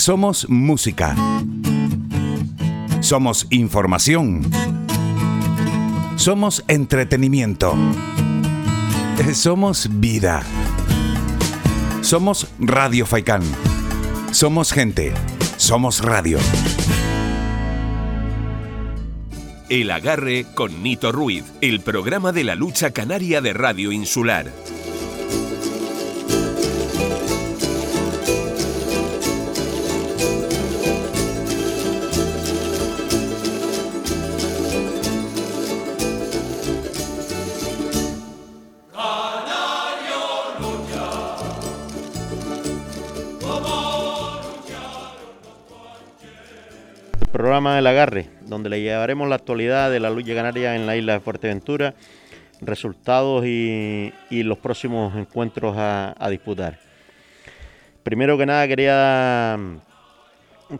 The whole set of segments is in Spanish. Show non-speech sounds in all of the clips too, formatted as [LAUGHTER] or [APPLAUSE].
Somos música. Somos información. Somos entretenimiento. Somos vida. Somos Radio Faicán. Somos gente. Somos radio. El agarre con Nito Ruiz, el programa de la lucha canaria de Radio Insular. Programa Agarre, donde le llevaremos la actualidad de la lucha canaria en la isla de Fuerteventura, resultados y, los próximos encuentros a, disputar. Primero que nada quería,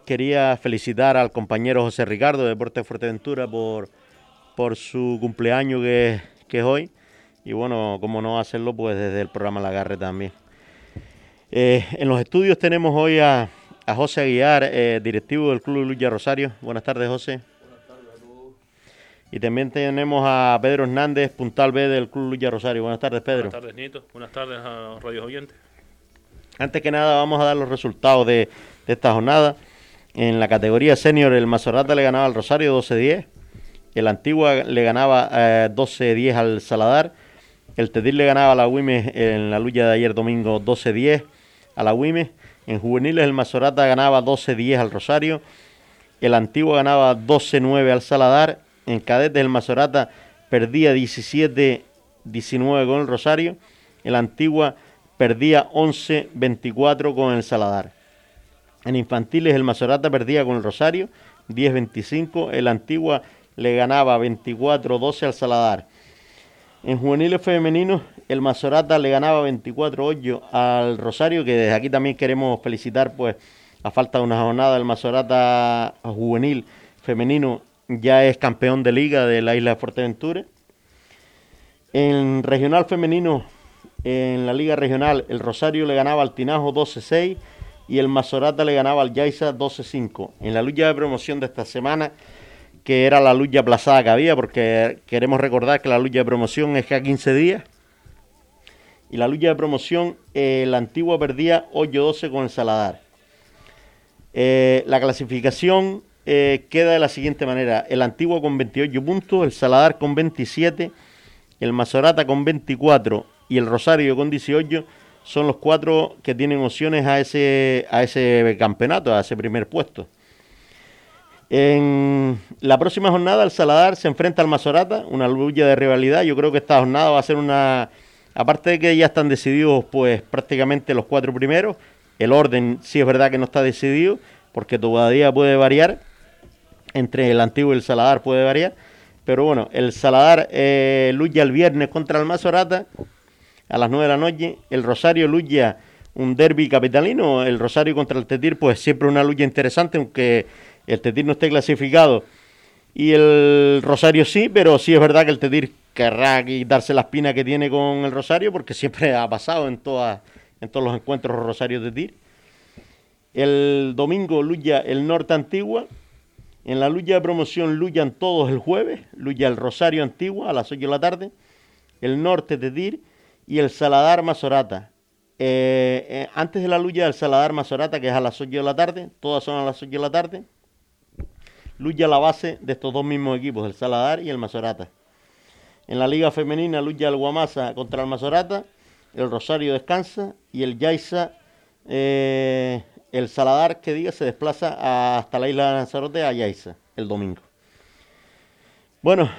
quería felicitar al compañero José Ricardo de Deportes de Fuerteventura por, por su cumpleaños que, es hoy. Y bueno, como no hacerlo, pues desde el programa El Agarre también. Eh, en los estudios tenemos hoy a, a José Aguiar, eh, directivo del Club Lucha Rosario. Buenas tardes, José. Buenas tardes a todos. Y también tenemos a Pedro Hernández, puntal B del Club Lucha Rosario. Buenas tardes, Pedro. Buenas tardes, Nito. Buenas tardes a Radio Oyentes. Antes que nada, vamos a dar los resultados de, esta jornada. En la categoría senior, el Mazorata le ganaba al Rosario 12-10. El Antigua le ganaba 12-10 eh, al Saladar. El Tedir le ganaba a la Wime en la lucha de ayer domingo 12-10 a la Wime. En juveniles el Mazorata ganaba 12-10 al Rosario. El Antiguo ganaba 12-9 al Saladar. En cadetes el Mazorata perdía 17-19 con el Rosario. El Antigua perdía 11-24 con el Saladar. En infantiles el Mazorata perdía con el Rosario 10-25. El Antigua le ganaba 24-12 al Saladar. En juveniles femeninos, el Mazorata le ganaba 24-8 al Rosario, que desde aquí también queremos felicitar, pues, a falta de una jornada, el Mazorata juvenil femenino ya es campeón de liga de la isla de Fuerteventura. En regional femenino, en la liga regional, el Rosario le ganaba al Tinajo 12-6 y el Mazorata le ganaba al Yaiza 12-5. En la lucha de promoción de esta semana, que era la lucha aplazada que había, porque queremos recordar que la lucha de promoción es que a 15 días. Y la lucha de promoción, eh, la antigua perdía 8-12 con el Saladar. Eh, la clasificación eh, queda de la siguiente manera. El antiguo con 28 puntos, el Saladar con 27, el Mazorata con 24 y el Rosario con 18 son los cuatro que tienen opciones a ese, a ese campeonato, a ese primer puesto. En la próxima jornada el Saladar se enfrenta al Mazorata, una lucha de rivalidad. Yo creo que esta jornada va a ser una, aparte de que ya están decididos pues prácticamente los cuatro primeros, el orden sí es verdad que no está decidido porque todavía puede variar, entre el antiguo y el Saladar puede variar. Pero bueno, el Saladar eh, lucha el viernes contra el Mazorata a las 9 de la noche. El Rosario lucha un derby capitalino. El Rosario contra el Tetir, pues siempre una lucha interesante, aunque el Tetir no esté clasificado y el Rosario sí, pero sí es verdad que el Tetir querrá quitarse la espina que tiene con el Rosario porque siempre ha pasado en, en todos los encuentros Rosario Tetir. El domingo lucha el Norte Antigua. En la lucha de promoción luchan todos el jueves. Lucha el Rosario Antigua a las 8 de la tarde. El Norte Tetir y el Saladar Mazorata. Eh, eh, antes de la lucha del Saladar Mazorata, que es a las 8 de la tarde, todas son a las 8 de la tarde lucha la base de estos dos mismos equipos, el Saladar y el Mazorata. En la liga femenina lucha el Guamasa contra el Mazorata, el Rosario descansa y el Yaiza, eh, el Saladar, que diga, se desplaza hasta la isla de Lanzarote a Yaiza el domingo. Bueno,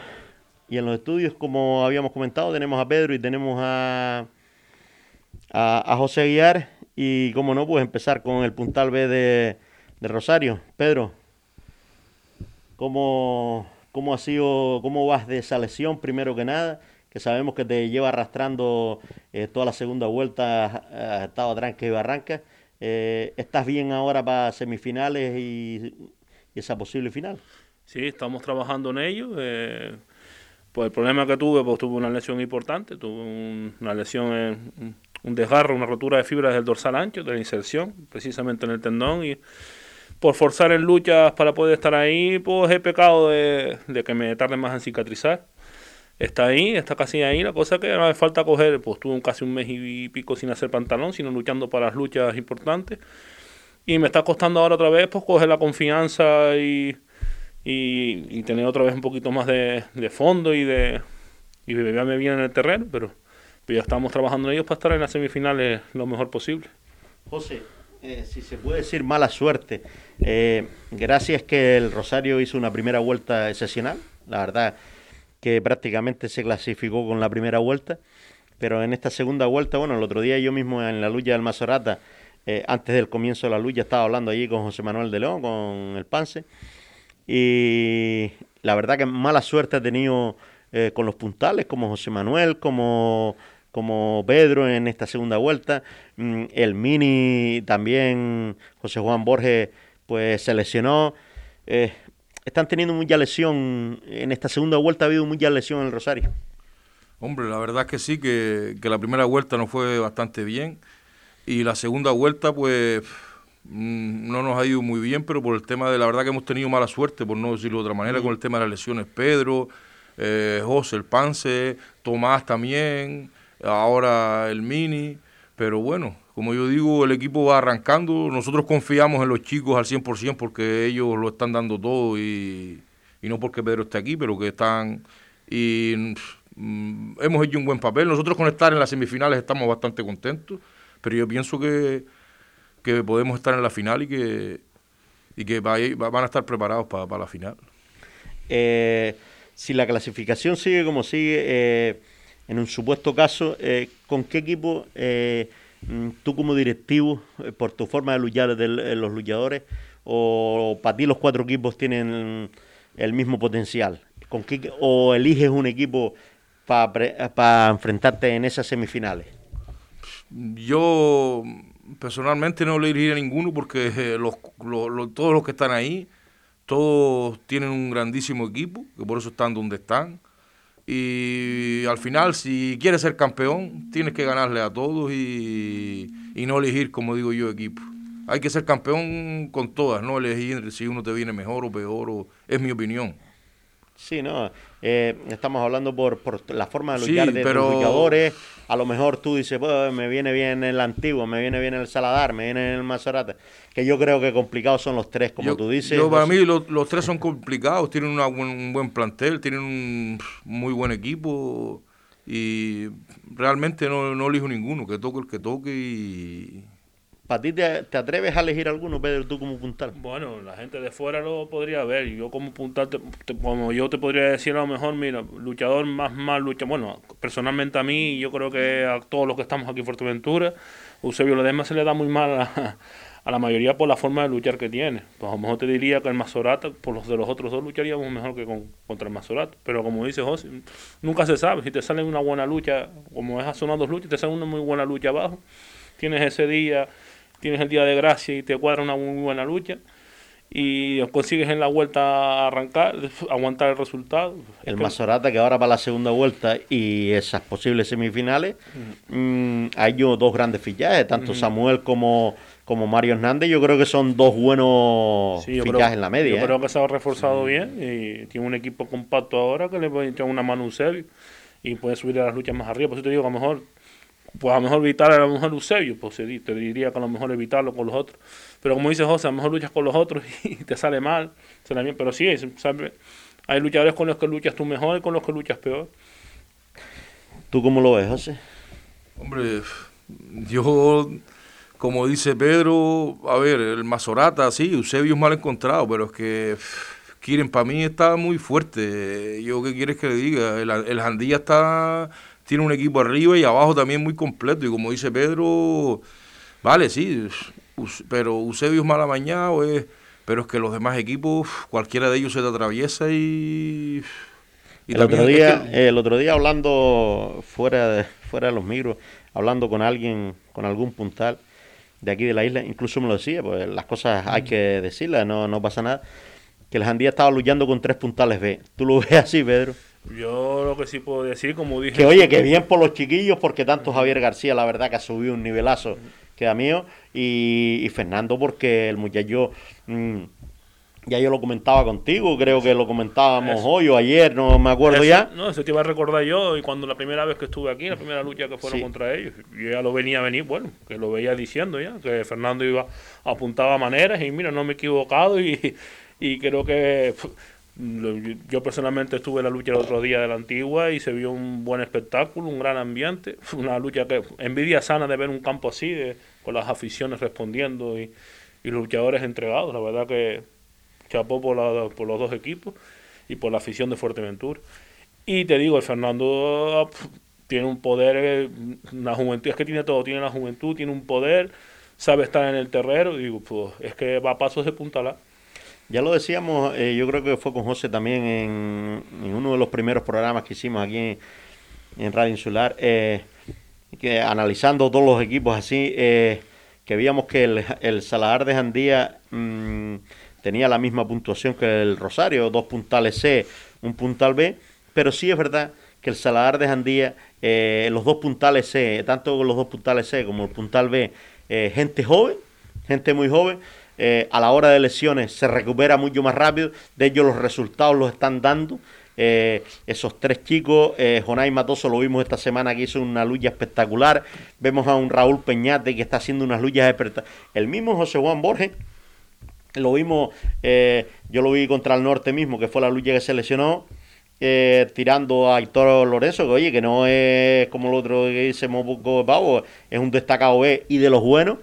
y en los estudios, como habíamos comentado, tenemos a Pedro y tenemos a, a, José Guiar. Y como no, pues empezar con el puntal B de Rosario. Pedro, ¿Cómo, cómo ha sido, cómo vas de esa lesión primero que nada? Que sabemos que te lleva arrastrando eh, toda la segunda vuelta, has estado tranque y barranca. Eh, ¿Estás bien ahora para semifinales y, esa posible final? Sí, estamos trabajando en ello. Eh, pues el problema que tuve, pues tuve una lesión importante, tuve una lesión en un desgarro, una rotura de fibras del dorsal ancho, de la inserción, precisamente en el tendón. Y por forzar en luchas para poder estar ahí, pues he pecado de, que me tarde más en cicatrizar. Está ahí, está casi ahí. La cosa que no hace falta coger, pues tuve casi un mes y pico sin hacer pantalón, sino luchando para las luchas importantes. Y me está costando ahora otra vez, pues coger la confianza y, y, tener otra vez un poquito más de, fondo y de y beberme bien en el terreno, pero, ya estamos trabajando en ellos para estar en las semifinales lo mejor posible. José, eh, si se puede decir mala suerte, eh, gracias que el Rosario hizo una primera vuelta excepcional, la verdad que prácticamente se clasificó con la primera vuelta, pero en esta segunda vuelta, bueno, el otro día yo mismo en la lucha del Mazorata, eh, antes del comienzo de la lucha, estaba hablando allí con José Manuel de León, con el Pance, y la verdad que mala suerte ha tenido con los puntales, como José Manuel, como, como Pedro en esta segunda vuelta. Mm, el Mini también, José Juan Borges, pues se lesionó. Eh, están teniendo mucha lesión. En esta segunda vuelta ha habido mucha lesión en el Rosario. Hombre, la verdad es que sí, que, que la primera vuelta no fue bastante bien. Y la segunda vuelta, pues Mm, no nos ha ido muy bien, pero por el tema de la verdad que hemos tenido mala suerte, por no decirlo de otra manera, con el tema de las lesiones. Pedro, eh, José, el Pance, Tomás también, ahora el Mini, pero bueno, como yo digo, el equipo va arrancando, nosotros confiamos en los chicos al 100% porque ellos lo están dando todo y, no porque Pedro esté aquí, pero que están... Y mm, hemos hecho un buen papel, nosotros con estar en las semifinales estamos bastante contentos, pero yo pienso que que podemos estar en la final y que, y que van a estar preparados para la final. Eh, si la clasificación sigue como sigue, eh, en un supuesto caso, eh, ¿con qué equipo mm, tú como directivo, por tu forma de luchar de los luchadores, o para ti los cuatro equipos tienen el mismo potencial? ¿Con qué, ¿O eliges un equipo para enfrentarte en esas semifinales? Yo personalmente no le diría a ninguno porque eh, todos los que están ahí, todos tienen un grandísimo equipo, que por eso están donde están. Y al final, si quieres ser campeón, tienes que ganarle a todos y, y no elegir, como digo yo, equipo. Hay que ser campeón con todas, no elegir si uno te viene mejor o peor, o, es mi opinión. Sí, no. Eh, estamos hablando por, por, la forma de luchar de los luchadores. A lo mejor tú dices, pues, me viene bien el antiguo, me viene bien el Saladar, me viene el Maserati. Que yo creo que complicados son los tres, como tú dices. Yo, para mí los, tres son complicados. Tienen un buen plantel, tienen un muy buen equipo. Y realmente no, no elijo ninguno, que toque el que toque y, ¿Para ti te, atreves a elegir alguno, Pedro, tú como puntal? Bueno, la gente de fuera lo podría ver. Yo como puntal, como yo te podría decir a lo mejor, mira, luchador más mal lucha. Bueno, personalmente a mí, yo creo que a todos los que estamos aquí en Fuerteventura, Eusebio Ledesma se le da muy mal a, la mayoría por la forma de luchar que tiene. Pues a lo mejor te diría que el Mazorata, por los de los otros dos, lucharíamos mejor que con, contra el Mazorata. Pero como dice José, nunca se sabe. Si te sale una buena lucha, como es a dos luchas, te sale una muy buena lucha abajo. Tienes ese día tienes el día de gracia y te cuadra una muy buena lucha y consigues en la vuelta arrancar, aguantar el resultado. El Mazorata que ahora para la segunda vuelta y esas posibles semifinales, mm, hay dos grandes fichajes, tanto Samuel como, como Mario Hernández, yo creo que son dos buenos fichajes en la media. Yo creo ¿eh? que se ha reforzado bien y tiene un equipo compacto ahora que le puede echar una mano un Eusebio y puede subir a las luchas más arriba. Por eso te digo que a lo mejor pues a lo mejor evitar a lo mejor Eusebio, pues te diría que a lo mejor evitarlo con los otros. Pero como dice José, a lo mejor luchas con los otros [LAUGHS] y te sale mal, sale bien. Pero sí, hay luchadores con los que luchas tú mejor y con los que luchas peor. ¿Tú cómo lo ves, José? Hombre, yo, como dice Pedro, a ver, el Mazorata, sí, Eusebio es mal encontrado, pero es que Kiren para mí está muy fuerte. Yo, ¿qué quieres que le diga? El, el Jandilla está tiene un equipo arriba y abajo también muy completo. Y como dice Pedro, vale, sí, pero Eusebio es mala mañana, pero es que los demás equipos, cualquiera de ellos se te atraviesa y... el, otro día, el otro día hablando fuera de, fuera de los micros, hablando con alguien, con algún puntal de aquí de la isla, incluso me lo decía, pues las cosas hay que decirlas, no, no pasa nada, que el Jandía estaba luchando con tres puntales B. ¿Tú lo ves así, Pedro? Yo lo que sí puedo decir, como dije... Que oye, que bien por los chiquillos, porque tanto Javier García, la verdad que ha subido un nivelazo que a mío, y, Fernando porque el muchacho... Mm, ya yo lo comentaba contigo, creo que lo comentábamos hoy o ayer, no me acuerdo ya. No, eso te iba a recordar yo, y cuando la primera vez que estuve aquí, la primera lucha que fueron contra ellos, yo ya lo venía a venir, bueno, que lo veía diciendo ya, que Fernando iba, apuntaba maneras, y mira, no me he equivocado, y, y creo que yo personalmente estuve en la lucha el otro día de la antigua y se vio un buen espectáculo, un gran ambiente, [LAUGHS] una lucha que envidia sana de ver un campo así, con las aficiones respondiendo y, y los luchadores entregados, la verdad que chapó por, por los dos equipos y por la afición de Fuerteventura. Y te digo, el Fernando tiene un poder, una juventud, es que tiene todo, tiene la juventud, tiene un poder, sabe estar en el terreno, digo, pues es que va a pasos de punta Ya lo decíamos, eh, yo creo que fue con José también en, uno de los primeros programas que hicimos aquí en, Radio Insular, eh, que analizando todos los equipos así, eh, que veíamos que el, el Saladar de Jandía mm, tenía la misma puntuación que el Rosario, dos puntales C, un puntal B, pero sí es verdad que el Saladar de Jandía, los dos puntales C, tanto los dos puntales C como el puntal B, gente joven, gente muy joven, eh, a la hora de lesiones se recupera mucho más rápido, de ellos los resultados los están dando. esos tres chicos, Jonay Matoso lo vimos esta semana que hizo una lucha espectacular, vemos a un Raúl Peñate que está haciendo unas luchas espectaculares, el mismo José Juan Borges, lo vimos, eh, yo lo vi contra el norte mismo, que fue la lucha que se lesionó, eh, tirando a Héctor Lorenzo, que oye, que no es como el otro que dice Mobuco Pavo, es un destacado B y de los buenos.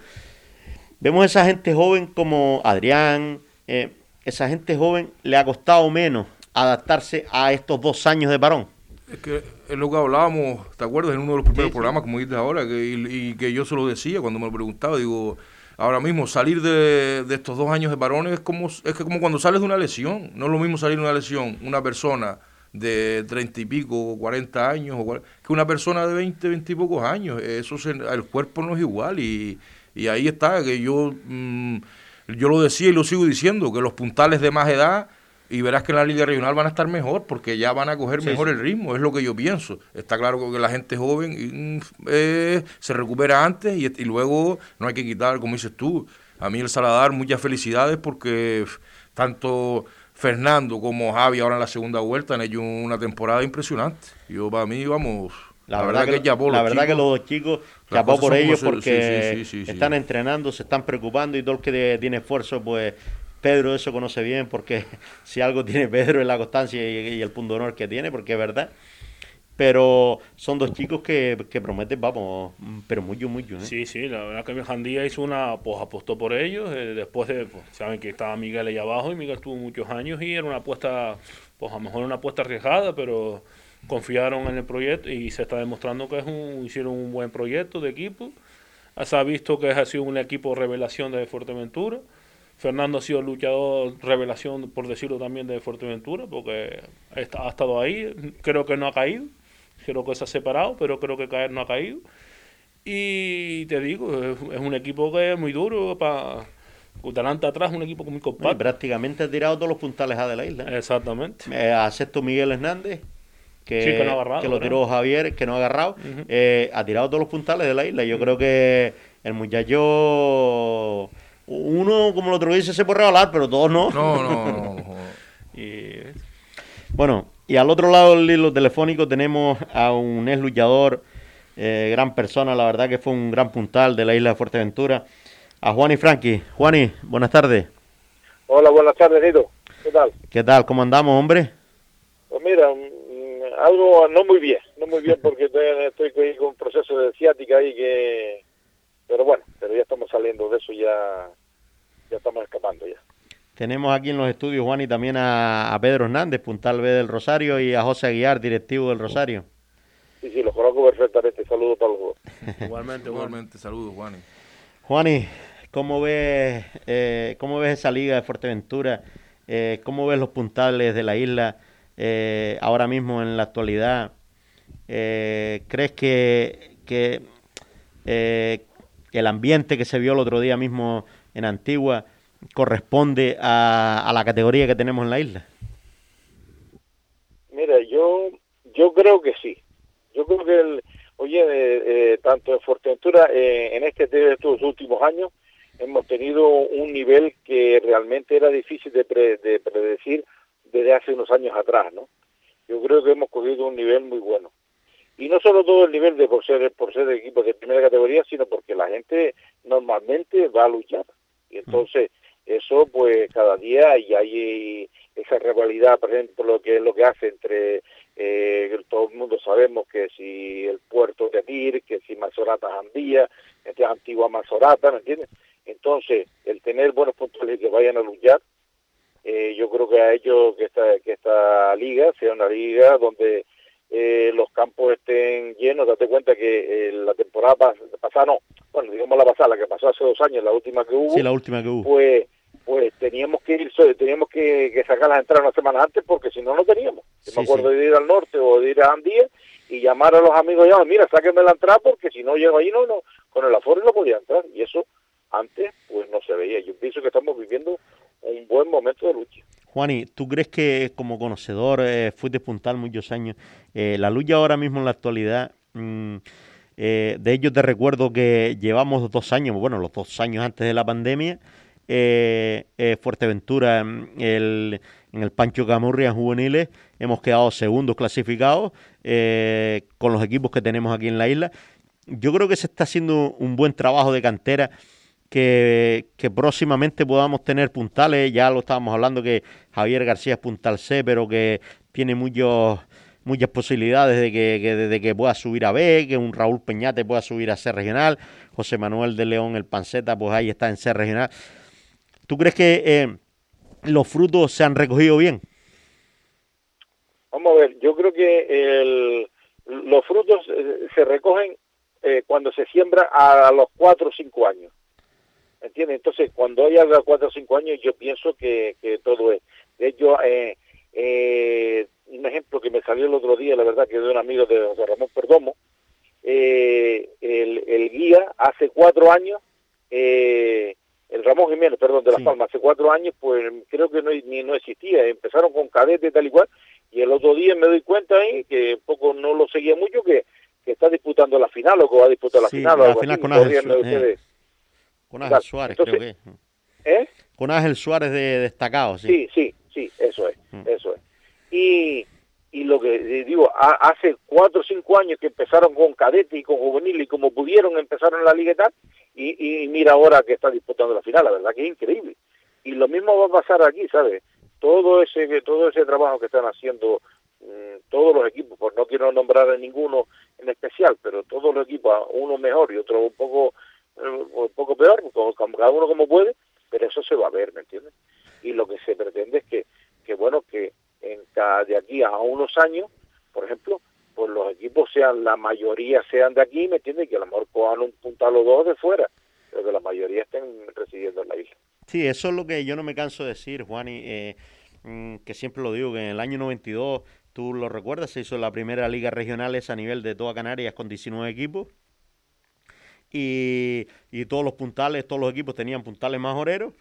Vemos a esa gente joven como Adrián, eh, esa gente joven le ha costado menos adaptarse a estos dos años de parón. Es que es lo que hablábamos, ¿te acuerdas? En uno de los primeros programas, como dices ahora, que, y, y, que yo se lo decía cuando me lo preguntaba, digo, Ahora mismo, salir de, estos dos años de varones es como, es que como cuando sales de una lesión. No es lo mismo salir de una lesión una persona de treinta y pico, cuarenta años, que una persona de veinte, veinte y pocos años. Eso el cuerpo no es igual y, y ahí está, que yo, mm, yo lo decía y lo sigo diciendo, que los puntales de más edad y verás que en la liga regional van a estar mejor porque ya van a coger mejor el ritmo, es lo que yo pienso. Está claro que la gente joven mm, eh, se recupera antes y, luego no hay que quitar, como dices tú, a mí el Saladar muchas felicidades porque tanto Fernando como Javi ahora en la segunda vuelta han hecho una temporada impresionante. Yo para mí, vamos, la, verdad, que, la verdad que los dos chicos chapó por ellos porque están entrenando, se están preocupando y todo el que tiene esfuerzo pues Pedro eso conoce bien porque [LAUGHS] si algo tiene Pedro es la constancia y, el punto de honor que tiene, porque es verdad. Pero son dos chicos que, prometen, vamos, pero mucho, mucho. ¿eh? Sí, sí, la verdad que mi Jandía hizo una, pues apostó por ellos. Eh, después de, pues, saben que estaba Miguel ahí abajo y Miguel estuvo muchos años y era una apuesta, pues a lo mejor una apuesta arriesgada, pero confiaron en el proyecto y se está demostrando que es un, hicieron un buen proyecto de equipo. Se ha visto que ha sido un equipo revelación de Fuerteventura Fernando ha sido luchador revelación, por decirlo también, de Fuerteventura, porque ha estado ahí. Creo que no ha caído. Creo que se ha separado, pero creo que caer no ha caído. Y te digo, es, un equipo que es muy duro para delante atrás un equipo muy compacto. prácticamente ha tirado todos los puntales A de la isla. Exactamente. Eh, acepto Miguel Hernández, que, que, lo tiró Javier, que no ha agarrado. Eh, ha tirado todos los puntales de la isla. Yo creo que el muchacho uno, como el otro dice, se puede regalar, pero todos no. No, [LAUGHS] no, no. y, bueno, y al otro lado del hilo telefónico tenemos a un ex luchador, eh, gran persona, la verdad que fue un gran puntal de la isla de Fuerteventura, a Juan y Frankie. Juani, buenas tardes. Hola, buenas tardes, Nito. ¿Qué tal? ¿Qué tal? ¿Cómo andamos, hombre? Pues mira, algo no muy bien, no muy bien porque [LAUGHS] estoy, con un proceso de ciática ahí que... Pero bueno, pero ya estamos saliendo de eso, ya ya estamos escapando ya. Tenemos aquí en los estudios, Juan, y también a, Pedro Hernández, puntal B del Rosario, y a José Aguiar, directivo del Rosario. Sí, sí, los conozco perfectamente. Saludos para los dos. [LAUGHS] Igualmente, igualmente. Saludos, Juan. Juani, ¿cómo ves, eh, ¿cómo ves esa liga de Fuerteventura? Eh, ¿Cómo ves los puntales de la isla eh, ahora mismo en la actualidad? Eh, ¿Crees que, que el ambiente que se vio el otro día mismo en Antigua corresponde a, la categoría que tenemos en la isla? Mira, yo yo creo que sí. Yo creo que, el, oye, eh, eh, tanto en Fuerteventura, eh, en este estos últimos años, hemos tenido un nivel que realmente era difícil de predecir desde hace unos años atrás, ¿no? Yo creo que hemos cogido un nivel muy bueno. Y no solo todo el nivel de por ser, por ser de equipos de primera categoría, sino porque la gente normalmente va a luchar. Y entonces, eso pues cada día y hay esa rivalidad, por ejemplo, lo que es lo que hace entre eh, todo el mundo sabemos que si el puerto de Mir, que si Mazorata Jandía, entre antigua Mazorata, ¿me entiendes? Entonces, el tener buenos puntos que vayan a luchar, eh, yo creo que ha hecho que esta, que esta liga sea una liga donde eh, los campos estén llenos. Date cuenta que eh, la temporada pasada, no, bueno, digamos la pasada, la que pasó hace dos años, la última que hubo. Sí, la última que hubo. Pues, pues teníamos que ir, teníamos que, sacar las entradas una semana antes porque si no, no teníamos. me acuerdo de ir al norte o de ir a Andía y llamar a los amigos y mira, sáquenme la entrada porque si no llego ahí, no, no, con el aforo no podía entrar. Y eso antes, pues no se veía. Yo pienso que estamos viviendo un buen momento de lucha. Juani, ¿tú crees que como conocedor, eh, fuiste puntal muchos años, eh, la lucha ahora mismo en la actualidad, mm, eh, de ello te recuerdo que llevamos dos años, bueno, los dos años antes de la pandemia, eh, Fuerteventura mm, el, en el Pancho Camurria juveniles, hemos quedado segundos clasificados con los equipos que tenemos aquí en la isla. Yo creo que se está haciendo un buen trabajo de cantera que, próximamente podamos tener puntales. Ya lo estábamos hablando que Javier García es puntal C, pero que tiene muchos muchas posibilidades de que, de que pueda subir a B, que un Raúl Peñate pueda subir a C regional, José Manuel de León, el Panceta, pues ahí está en C regional. ¿Tú crees que eh, los frutos se han recogido bien? Vamos a ver, yo creo que el, los frutos eh, se recogen eh, cuando se siembra a los 4 o 5 años. ¿Entiendes? Entonces, cuando hay algo a cuatro o cinco años, yo pienso que, que todo es. De hecho, eh, eh, un ejemplo que me salió el otro día, la verdad, que de un amigo de José Ramón Perdomo, eh, el, el, guía hace cuatro años, el Ramón Jiménez, perdón, de Las Palmas, hace cuatro años, pues creo que no, ni no existía, empezaron con cadete tal y cual, y el otro día me doy cuenta ahí, que poco no lo seguía mucho, que, que está disputando la final o que va a disputar la final. La final con con Ángel Suárez, creo que. ¿Eh? Con Ángel Suárez de destacado, sí. Sí, sí, sí, eso es, mm. eso es. Y, y lo que digo, hace cuatro o cinco años que empezaron con cadete y con juvenil y como pudieron empezaron la liga y tal, y, mira ahora que está disputando la final, la verdad que es increíble. Y lo mismo va a pasar aquí, ¿sabes? Todo ese, todo ese trabajo que están haciendo mm, todos los equipos, pues no quiero nombrar a ninguno en especial, pero todos los equipos, uno mejor y otro un poco un poco peor, cada uno como puede, pero eso se va a ver, ¿me entiendes? Y lo que se pretende es que, que bueno, que en cada, de aquí a unos años, por ejemplo, pues los equipos sean, la mayoría sean de aquí, ¿me entiendes? Que a lo mejor cojan un puntal o dos de fuera, pero que la mayoría estén residiendo en la isla. Sí, eso es lo que yo no me canso de decir, Juan, y eh, mm, que siempre lo digo, que en el año 92, tú lo recuerdas, se hizo la primera liga regional a nivel de toda Canarias con 19 equipos y, todos los puntales, todos los equipos tenían puntales majoreros,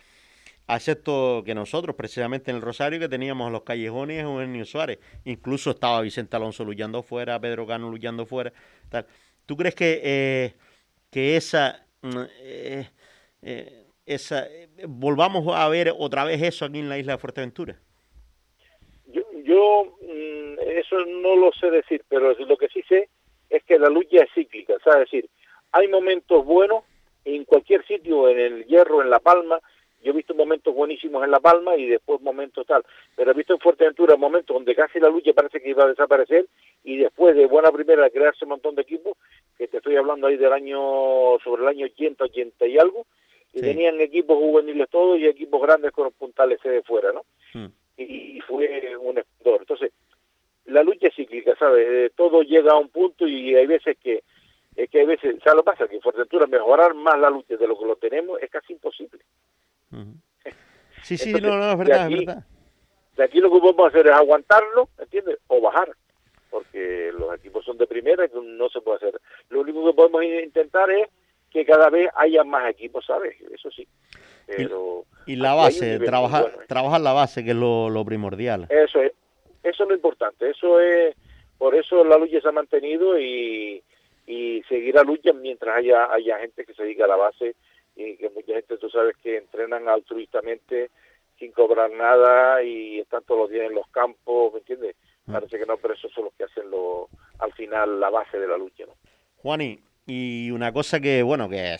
excepto que nosotros, precisamente en el Rosario, que teníamos los callejones en Eugenio Suárez. Incluso estaba Vicente Alonso luchando fuera, Pedro Cano luchando fuera. Tal. ¿Tú crees que, eh, que esa, mm, eh, eh, esa volvamos a ver otra vez eso aquí en la isla de Fuerteventura? Yo, yo mm, eso no lo sé decir, pero lo que sí sé es que la lucha es cíclica, es decir, hay momentos buenos en cualquier sitio, en el Hierro, en La Palma, yo he visto momentos buenísimos en La Palma y después momentos tal, pero he visto en Fuerteventura momentos donde casi la lucha parece que iba a desaparecer y después de buena primera crearse un montón de equipos, que te estoy hablando ahí del año, sobre el año 80, 80 y algo, y tenían equipos juveniles todos y equipos grandes con los puntales de fuera, ¿no? Hmm. Y, fue un esplendor. Entonces, la lucha es cíclica, ¿sabes? Eh, todo llega a un punto y hay veces que es que a veces, ¿sabes lo pasa? Que en Fuerteventura mejorar más la lucha de lo que lo tenemos es casi imposible. [LAUGHS] Sí, sí, no, no, es verdad, es verdad. De aquí lo que podemos hacer es aguantarlo, ¿entiendes? O bajar, porque los equipos son de primera y no se puede hacer. Lo único que podemos intentar es que cada vez haya más equipos, ¿sabes? Eso sí. Pero y, la base, trabajar, trabajar la base, que es lo, lo primordial. Eso es, eso es lo importante, eso es por eso la lucha se ha mantenido y, y seguirá lucha mientras haya, haya gente que se dedica a la base y que mucha gente, tú sabes, que entrenan altruistamente sin cobrar nada y están todos los días en los campos, ¿me entiendes? Mm. Parece que no, pero esos son los que hacen lo, al final la base de la lucha, ¿no? Juani, y una cosa que, bueno, que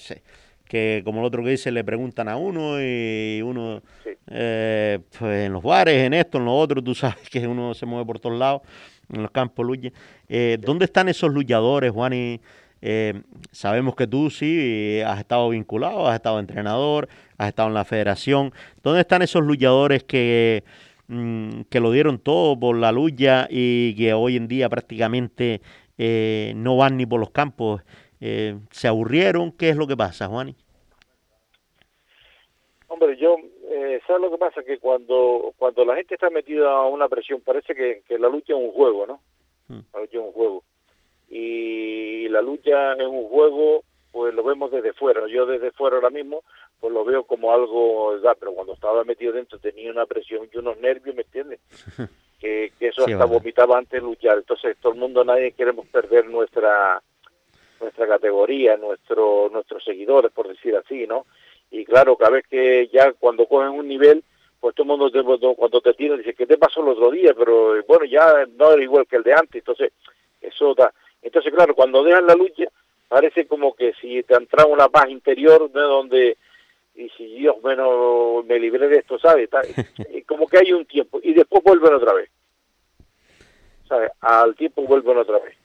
que como el otro que dice, le preguntan a uno y uno, eh, pues en los bares, en esto, en lo otro, tú sabes que uno se mueve por todos lados, en los campos lucha. Eh, ¿Dónde están esos luchadores, Juani? Eh, sabemos que tú sí has estado vinculado, has estado entrenador, has estado en la federación. ¿Dónde están esos luchadores que, mm, que lo dieron todo por la lucha y que hoy en día prácticamente eh, no van ni por los campos? Eh, ¿Se aburrieron? ¿Qué es lo que pasa, Juani? Hombre, yo, ¿sabes lo que pasa? Que cuando, cuando la gente está metida a una presión, parece que, que la lucha es un juego, ¿no? Hmm. La lucha es un juego y la lucha en un juego pues lo vemos desde fuera. Yo desde fuera ahora mismo pues lo veo como algo, pero cuando estaba metido dentro tenía una presión y unos nervios, ¿me entiendes? [LAUGHS] que, eso hasta vomitaba antes de luchar. Entonces todo el mundo, nadie queremos perder nuestra nuestra categoría, nuestro, nuestros seguidores, por decir así, ¿no? Y claro, cada vez que ya cuando cogen un nivel, pues todo el mundo cuando te tiran dice, ¿qué te pasó el otro día? Pero bueno, ya no era igual que el de antes, entonces eso da entonces, claro, cuando dejan la lucha, parece como que si te entra una paz interior de donde, y si Dios bueno, me libré de esto, ¿sabes? [LAUGHS] como que hay un tiempo, y después vuelven otra vez. ¿Sabes? Al tiempo vuelven otra vez.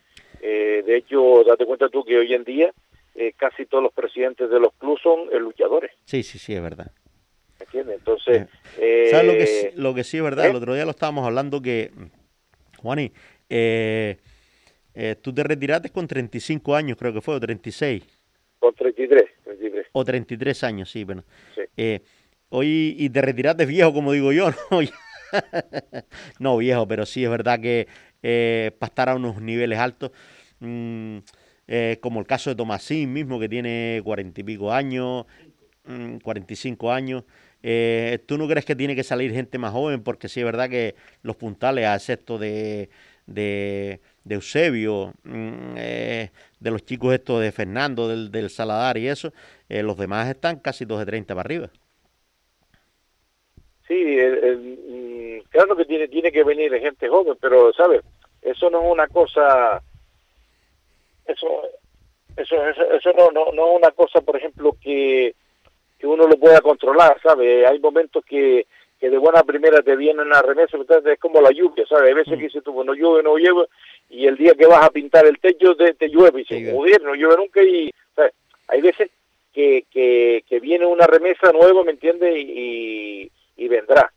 Eh, de hecho, date cuenta tú que hoy en día eh, casi todos los presidentes de los clubes son eh, luchadores. Sí, sí, sí, es verdad. ¿Entiendes? Entonces... ¿Sabes lo que, lo que sí es verdad? El otro día lo estábamos hablando que, Juani, eh, eh, tú te retiraste con 35 años, creo que fue, o 36. Con 33, 33. O 33 años, sí, bueno. Eh, hoy, y te retiraste viejo, como digo yo, [LAUGHS] ¿no? no, viejo, pero sí es verdad que eh, para estar a unos niveles altos, mm, como el caso de Tomasín mismo, que tiene 40 y pico años, 45 mm, años, ¿tú no crees que tiene que salir gente más joven? Porque sí es verdad que los puntales, a excepto de de Eusebio, mm, eh, de los chicos estos de Fernando, del, del Saladar y eso, eh, los demás están casi dos de 30 para arriba. Sí, mm, claro que tiene, tiene que venir gente joven, pero, ¿sabes? Eso no es una cosa... Eso, eso, eso, no, no, no es una cosa, por ejemplo, que, que uno lo pueda controlar, ¿sabes? Hay momentos que que de buena primera te vienen a remesa, es como la lluvia, ¿sabes? Hay veces mm. que dices tú, no llueve, no llueve, y el día que vas a pintar el techo te, llueve, y dices, joder, no llueve nunca, y hay veces que, que, que, viene una remesa nueva, ¿me entiendes? Y, y, vendrá,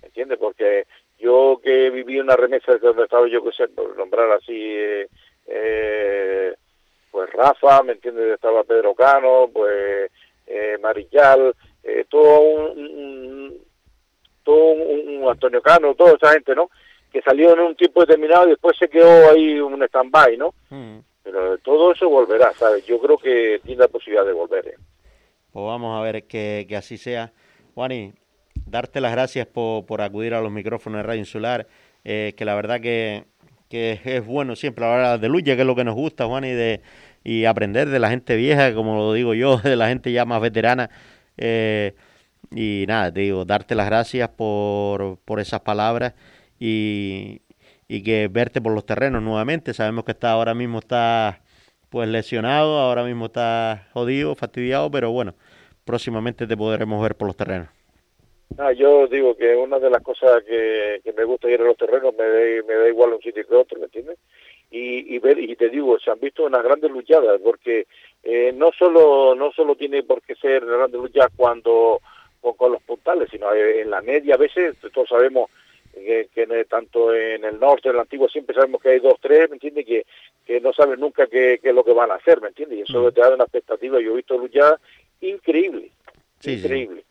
¿me entiendes? Porque yo que viví una remesa donde estaba yo, que sé, por nombrar así, eh, eh, pues Rafa, ¿me entiendes? Estaba Pedro Cano, pues eh, Marillal, eh, todo un todo un, Antonio Cano, toda esa gente, ¿no? Que salió en un tiempo determinado y después se quedó ahí un stand-by, ¿no? Mm. Pero todo eso volverá, ¿sabes? Yo creo que tiene la posibilidad de volver. ¿eh? Pues vamos a ver que, que así sea. Juani, darte las gracias por, por acudir a los micrófonos de Radio Insular, eh, que la verdad que, que es bueno siempre hablar de lucha, que es lo que nos gusta, Juan, y, de, y aprender de la gente vieja, como lo digo yo, [LAUGHS] de la gente ya más veterana. Eh, y nada, te digo, darte las gracias por, por esas palabras y, y que verte por los terrenos nuevamente. Sabemos que está ahora mismo está pues lesionado, ahora mismo está jodido, fastidiado, pero bueno, próximamente te podremos ver por los terrenos. Ah, yo digo que una de las cosas que, que me gusta ir a los terrenos me da, me da igual un sitio que otro, ¿me entiendes? Y, y ver y te digo se han visto unas grandes luchadas porque eh, no solo no solo tiene por qué ser grandes luchadas cuando con, los puntales, sino en la media a veces, todos sabemos que, tanto en el norte, en el antiguo, siempre sabemos que hay dos, tres, ¿me entiendes? Que, que no saben nunca qué, es lo que van a hacer, ¿me entiendes? Y eso mm. te da una expectativa, yo he visto luchar increíble, increíble.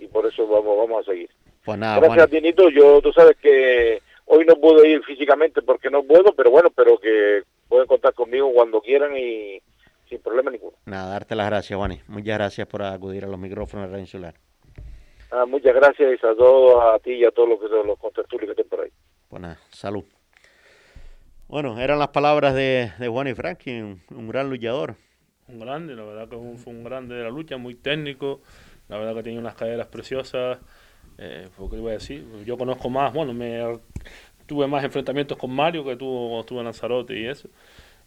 Y por eso vamos, vamos a seguir. Pues nada, Gracias, Tinito, yo, tú sabes que hoy no puedo ir físicamente porque no puedo, pero bueno, pero que pueden contar conmigo cuando quieran y sin problema ninguno. Nada, darte las gracias, Juani. Muchas gracias por acudir a los micrófonos de Radio Insular. Ah, muchas gracias y a todos, a ti y a todos los, los contertulios que estén por ahí. Pues salud. Bueno, eran las palabras de, de Juan y Frankie, un, un gran luchador. Un grande, la verdad que un- fue un grande de la lucha, muy técnico, la verdad que tenía unas caderas preciosas. Eh, ¿por ¿Qué iba a decir? Yo conozco más, bueno, me tuve más enfrentamientos con Mario que tuvo cuando estuve en Lanzarote y eso.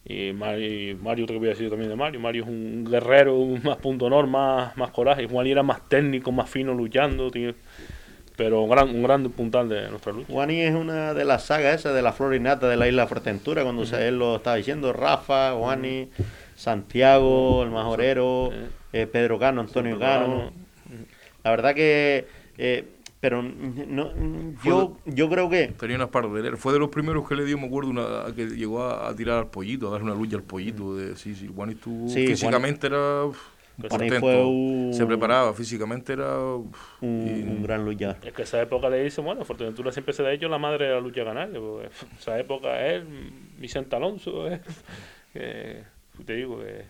Y Mario, y Mario, ¿qué voy a decir también de Mario? Mario es un guerrero, un más punto honor, más, más coraje. Juan era más técnico, más fino luchando, tiene- pero un gran, un gran puntal de nuestra lucha. Juani es una de las sagas esas de la florinata de la isla Fuerteventura, cuando se- él lo estaba diciendo, Rafa, Juani, Santiago, el Majorero, eh, Pedro Cano, Antonio. Cano. La verdad que, eh, pero no, yo, yo creo que Tenía unas pardelas. Fue de los primeros que le dio, me acuerdo, una, que llegó a, a tirar al pollito, a darle una lucha al pollito. De, sí, sí, Juan estuvo. Sí, físicamente era. fue un- Se preparaba, físicamente era. uf, un, y- un gran luchador. Es que esa época le dice, bueno, Fuerteventura siempre se ha hecho la madre de la lucha canaria. Porque esa época es Vicente Alonso, es, que, te digo que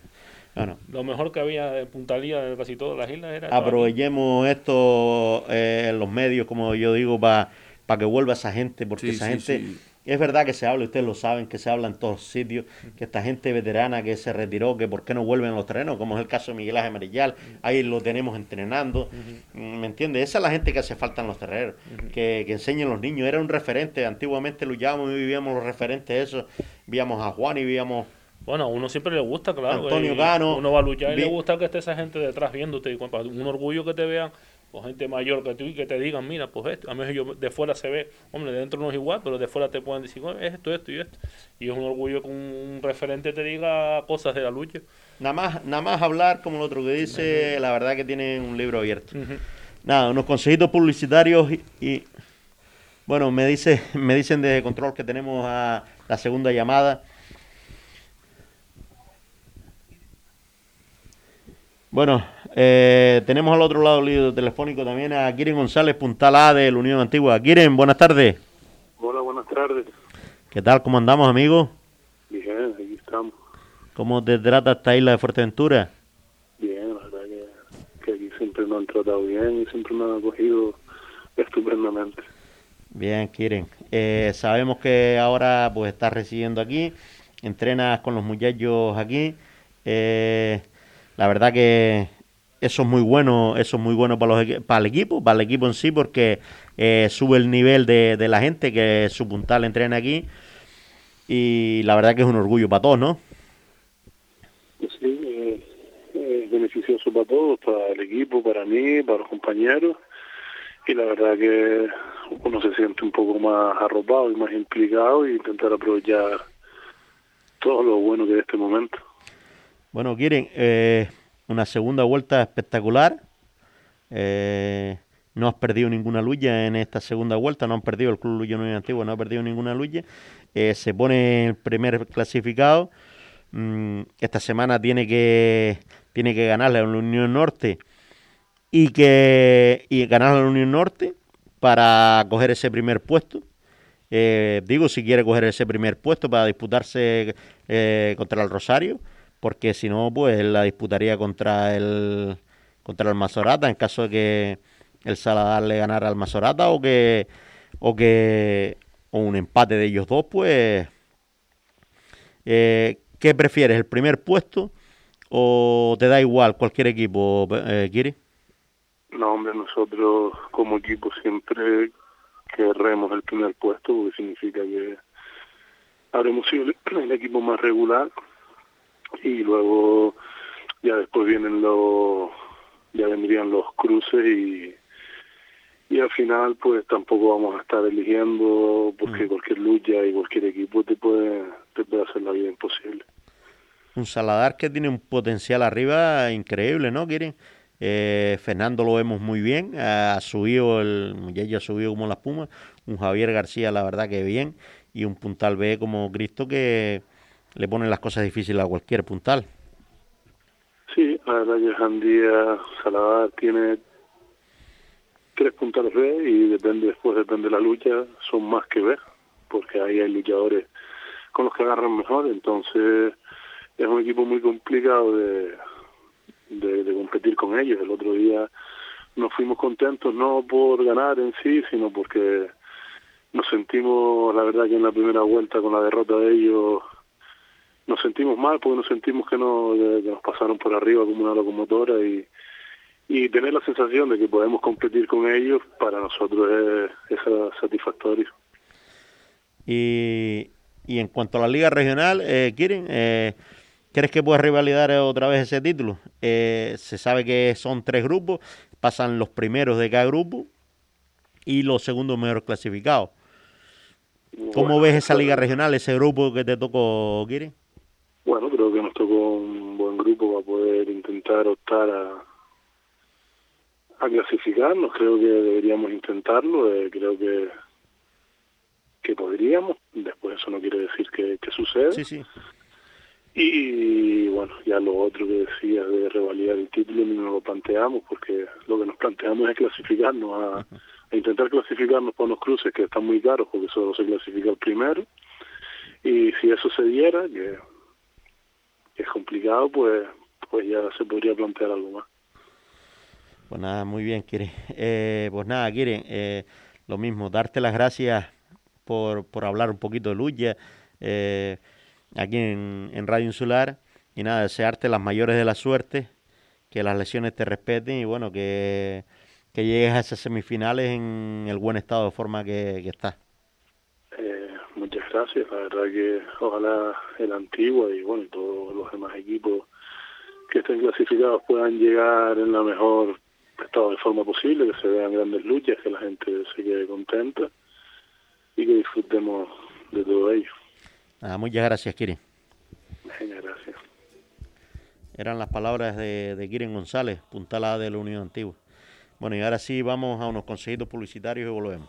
Bueno, lo mejor que había de puntalía de casi todas las islas era... aprovechemos esto eh, en los medios, como yo digo, para que vuelva esa gente, porque Sí, esa sí, gente, sí. es verdad que se habla, ustedes lo saben, que se habla en todos sitios, que esta gente veterana que se retiró, que por qué no vuelven a los terrenos, como es el caso de Miguel Ángel Marillal, ahí lo tenemos entrenando, ¿me entiendes? Esa es la gente que hace falta en los terrenos, que, que enseñen los niños, era un referente, antiguamente luchábamos y vivíamos los referentes esos, víamos a Juan y víamos... Bueno, a uno siempre le gusta, claro. Antonio y Cano, Uno va a luchar y le gusta que esté esa gente detrás viéndote. Un orgullo que te vean, o gente mayor que tú y que te digan, mira, pues esto. A mí yo de fuera se ve, hombre, de dentro no es igual, pero de fuera te pueden decir, "Bueno, es esto, esto y esto. Y es un orgullo que un referente te diga cosas de la lucha. Nada más, nada más hablar como el otro que dice, la verdad que tiene un libro abierto. Nada, unos consejitos publicitarios y, y, bueno, me dice, me dicen de control que tenemos a la segunda llamada. Bueno, eh, tenemos al otro lado del telefónico también a Kiren González, Puntal A de la Unión Antigua. Kiren, buenas tardes. Hola, buenas tardes. ¿Qué tal? ¿Cómo andamos, amigo? Bien, aquí estamos. ¿Cómo te trata esta isla de Fuerteventura? Bien, la verdad que, que aquí siempre nos han tratado bien y siempre nos han acogido estupendamente. Bien, Kiren. Eh, sabemos que ahora pues estás residiendo aquí, entrenas con los muchachos aquí. Eh, la verdad que eso es muy bueno, eso es muy bueno para, los, para el equipo, para el equipo en sí, porque eh, sube el nivel de, de la gente que su puntal entrena aquí. Y la verdad que es un orgullo para todos, ¿no? Sí, eh, es beneficioso para todos, para el equipo, para mí, para los compañeros. Y la verdad que uno se siente un poco más arropado y más implicado y intentar aprovechar todo lo bueno que es este momento. Bueno, quieren eh, una segunda vuelta espectacular. Eh, no has perdido ninguna lucha en esta segunda vuelta, no han perdido el Club Lucha Unión Antigua, no ha perdido ninguna lucha. Eh, se pone el primer clasificado. Mm, esta semana tiene que tiene que ganarle a la Unión Norte y que y ganar a la Unión Norte para coger ese primer puesto. Eh, digo, si quiere coger ese primer puesto para disputarse contra el Rosario, porque si no, pues la disputaría contra el contra el Mazorata en caso de que el Saladar le ganara al Mazorata o que o que o un empate de ellos dos, pues eh, ¿qué prefieres, el primer puesto o te da igual cualquier equipo, eh, Kiri? No, hombre, nosotros como equipo siempre querremos el primer puesto porque significa que habremos sido el equipo más regular y luego ya después vienen los ya vendrían los cruces y y al final pues tampoco vamos a estar eligiendo porque cualquier lucha y cualquier equipo te puede te puede hacer la vida imposible Un Saladar que tiene un potencial arriba increíble, ¿no, Kiri? Eh, Fernando lo vemos muy bien, ha subido, el muchacho ha subido como la espuma, un Javier García la verdad que bien, y un puntal B como Cristo que le pone las cosas difíciles a cualquier puntal. Sí, verdad que Jandía Saladar tiene tres puntales B y depende después depende de la lucha, son más que B, porque ahí hay luchadores con los que agarran mejor, entonces es un equipo muy complicado de, de, de competir con ellos. El otro día nos fuimos contentos no por ganar en sí, sino porque nos sentimos, la verdad que en la primera vuelta con la derrota de ellos, nos sentimos mal porque nos sentimos que, no, que nos pasaron por arriba como una locomotora y, y tener la sensación de que podemos competir con ellos para nosotros es, es satisfactorio. Y, y en cuanto a la liga regional, eh, ¿quieren? Eh, ¿Crees que puede rivalidar otra vez ese título? Eh, se sabe que son tres grupos, pasan los primeros de cada grupo y los segundos mejores clasificados. ¿Cómo ves esa liga regional, ese grupo que te tocó, Kiri? Bueno, creo que nos tocó un buen grupo para poder intentar optar a, a clasificarnos. Creo que deberíamos intentarlo. Eh, creo que que podríamos. Después eso no quiere decir que, que suceda. Sí, sí. Y bueno, ya lo otro que decías de revalidar el título ni nos lo planteamos porque lo que nos planteamos es clasificarnos a, a intentar clasificarnos por los cruces que están muy caros porque solo se clasifica el primero y si eso se diera que, que es complicado pues pues ya se podría plantear algo más. Pues nada muy bien quiere eh, pues nada quieren eh, lo mismo darte las gracias por, por hablar un poquito de lucha eh, aquí en, en Radio Insular. Y nada desearte las mayores de la suerte que las lesiones te respeten y bueno que que llegues a esas semifinales en el buen estado de forma que, que estás. Eh, muchas gracias, la verdad que ojalá el antiguo y bueno y todos los demás equipos que estén clasificados puedan llegar en la mejor estado de forma posible, que se vean grandes luchas, que la gente se quede contenta y que disfrutemos de todo ello. Nada, muchas gracias, Kirin. Venga, gracias. Eran las palabras de, de Kirin González, puntalada de la Unión Antigua. Bueno, y ahora sí vamos a unos consejitos publicitarios y volvemos.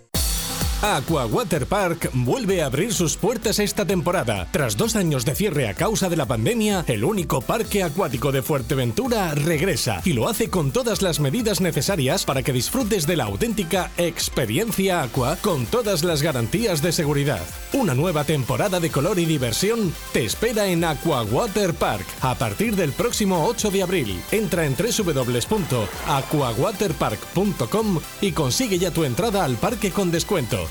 Aqua Water Park vuelve a abrir sus puertas esta temporada. Tras dos años de cierre a causa de la pandemia, el único parque acuático de Fuerteventura regresa y lo hace con todas las medidas necesarias para que disfrutes de la auténtica experiencia aqua con todas las garantías de seguridad. Una nueva temporada de color y diversión te espera en Aqua Water Park a partir del próximo 8 de abril. Entra en www.aquawaterpark.com y consigue ya tu entrada al parque con descuento.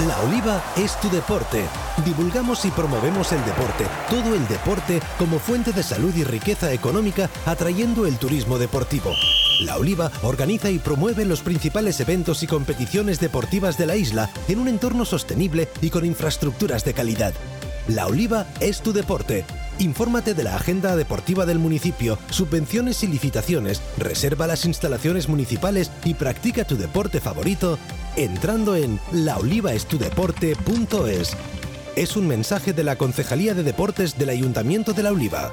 La Oliva es tu deporte. Divulgamos y promovemos el deporte, todo el deporte como fuente de salud y riqueza económica, atrayendo el turismo deportivo. La Oliva organiza y promueve los principales eventos y competiciones deportivas de la isla en un entorno sostenible y con infraestructuras de calidad. La Oliva es tu deporte. Infórmate de la agenda deportiva del municipio, subvenciones y licitaciones, reserva las instalaciones municipales y practica tu deporte favorito entrando en laolivaestudeporte.es. Es un mensaje de la Concejalía de Deportes del Ayuntamiento de La Oliva.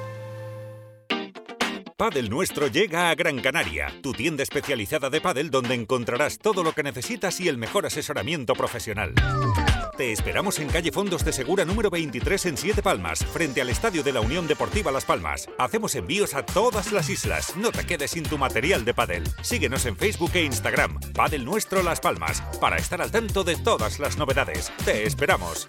Padel Nuestro llega a Gran Canaria, tu tienda especializada de pádel donde encontrarás todo lo que necesitas y el mejor asesoramiento profesional. Te esperamos en calle Fondos de Segura número 23 en Siete Palmas, frente al estadio de la Unión Deportiva Las Palmas. Hacemos envíos a todas las islas. No te quedes sin tu material de pádel. Síguenos en Facebook e Instagram, Padel Nuestro Las Palmas, para estar al tanto de todas las novedades. Te esperamos.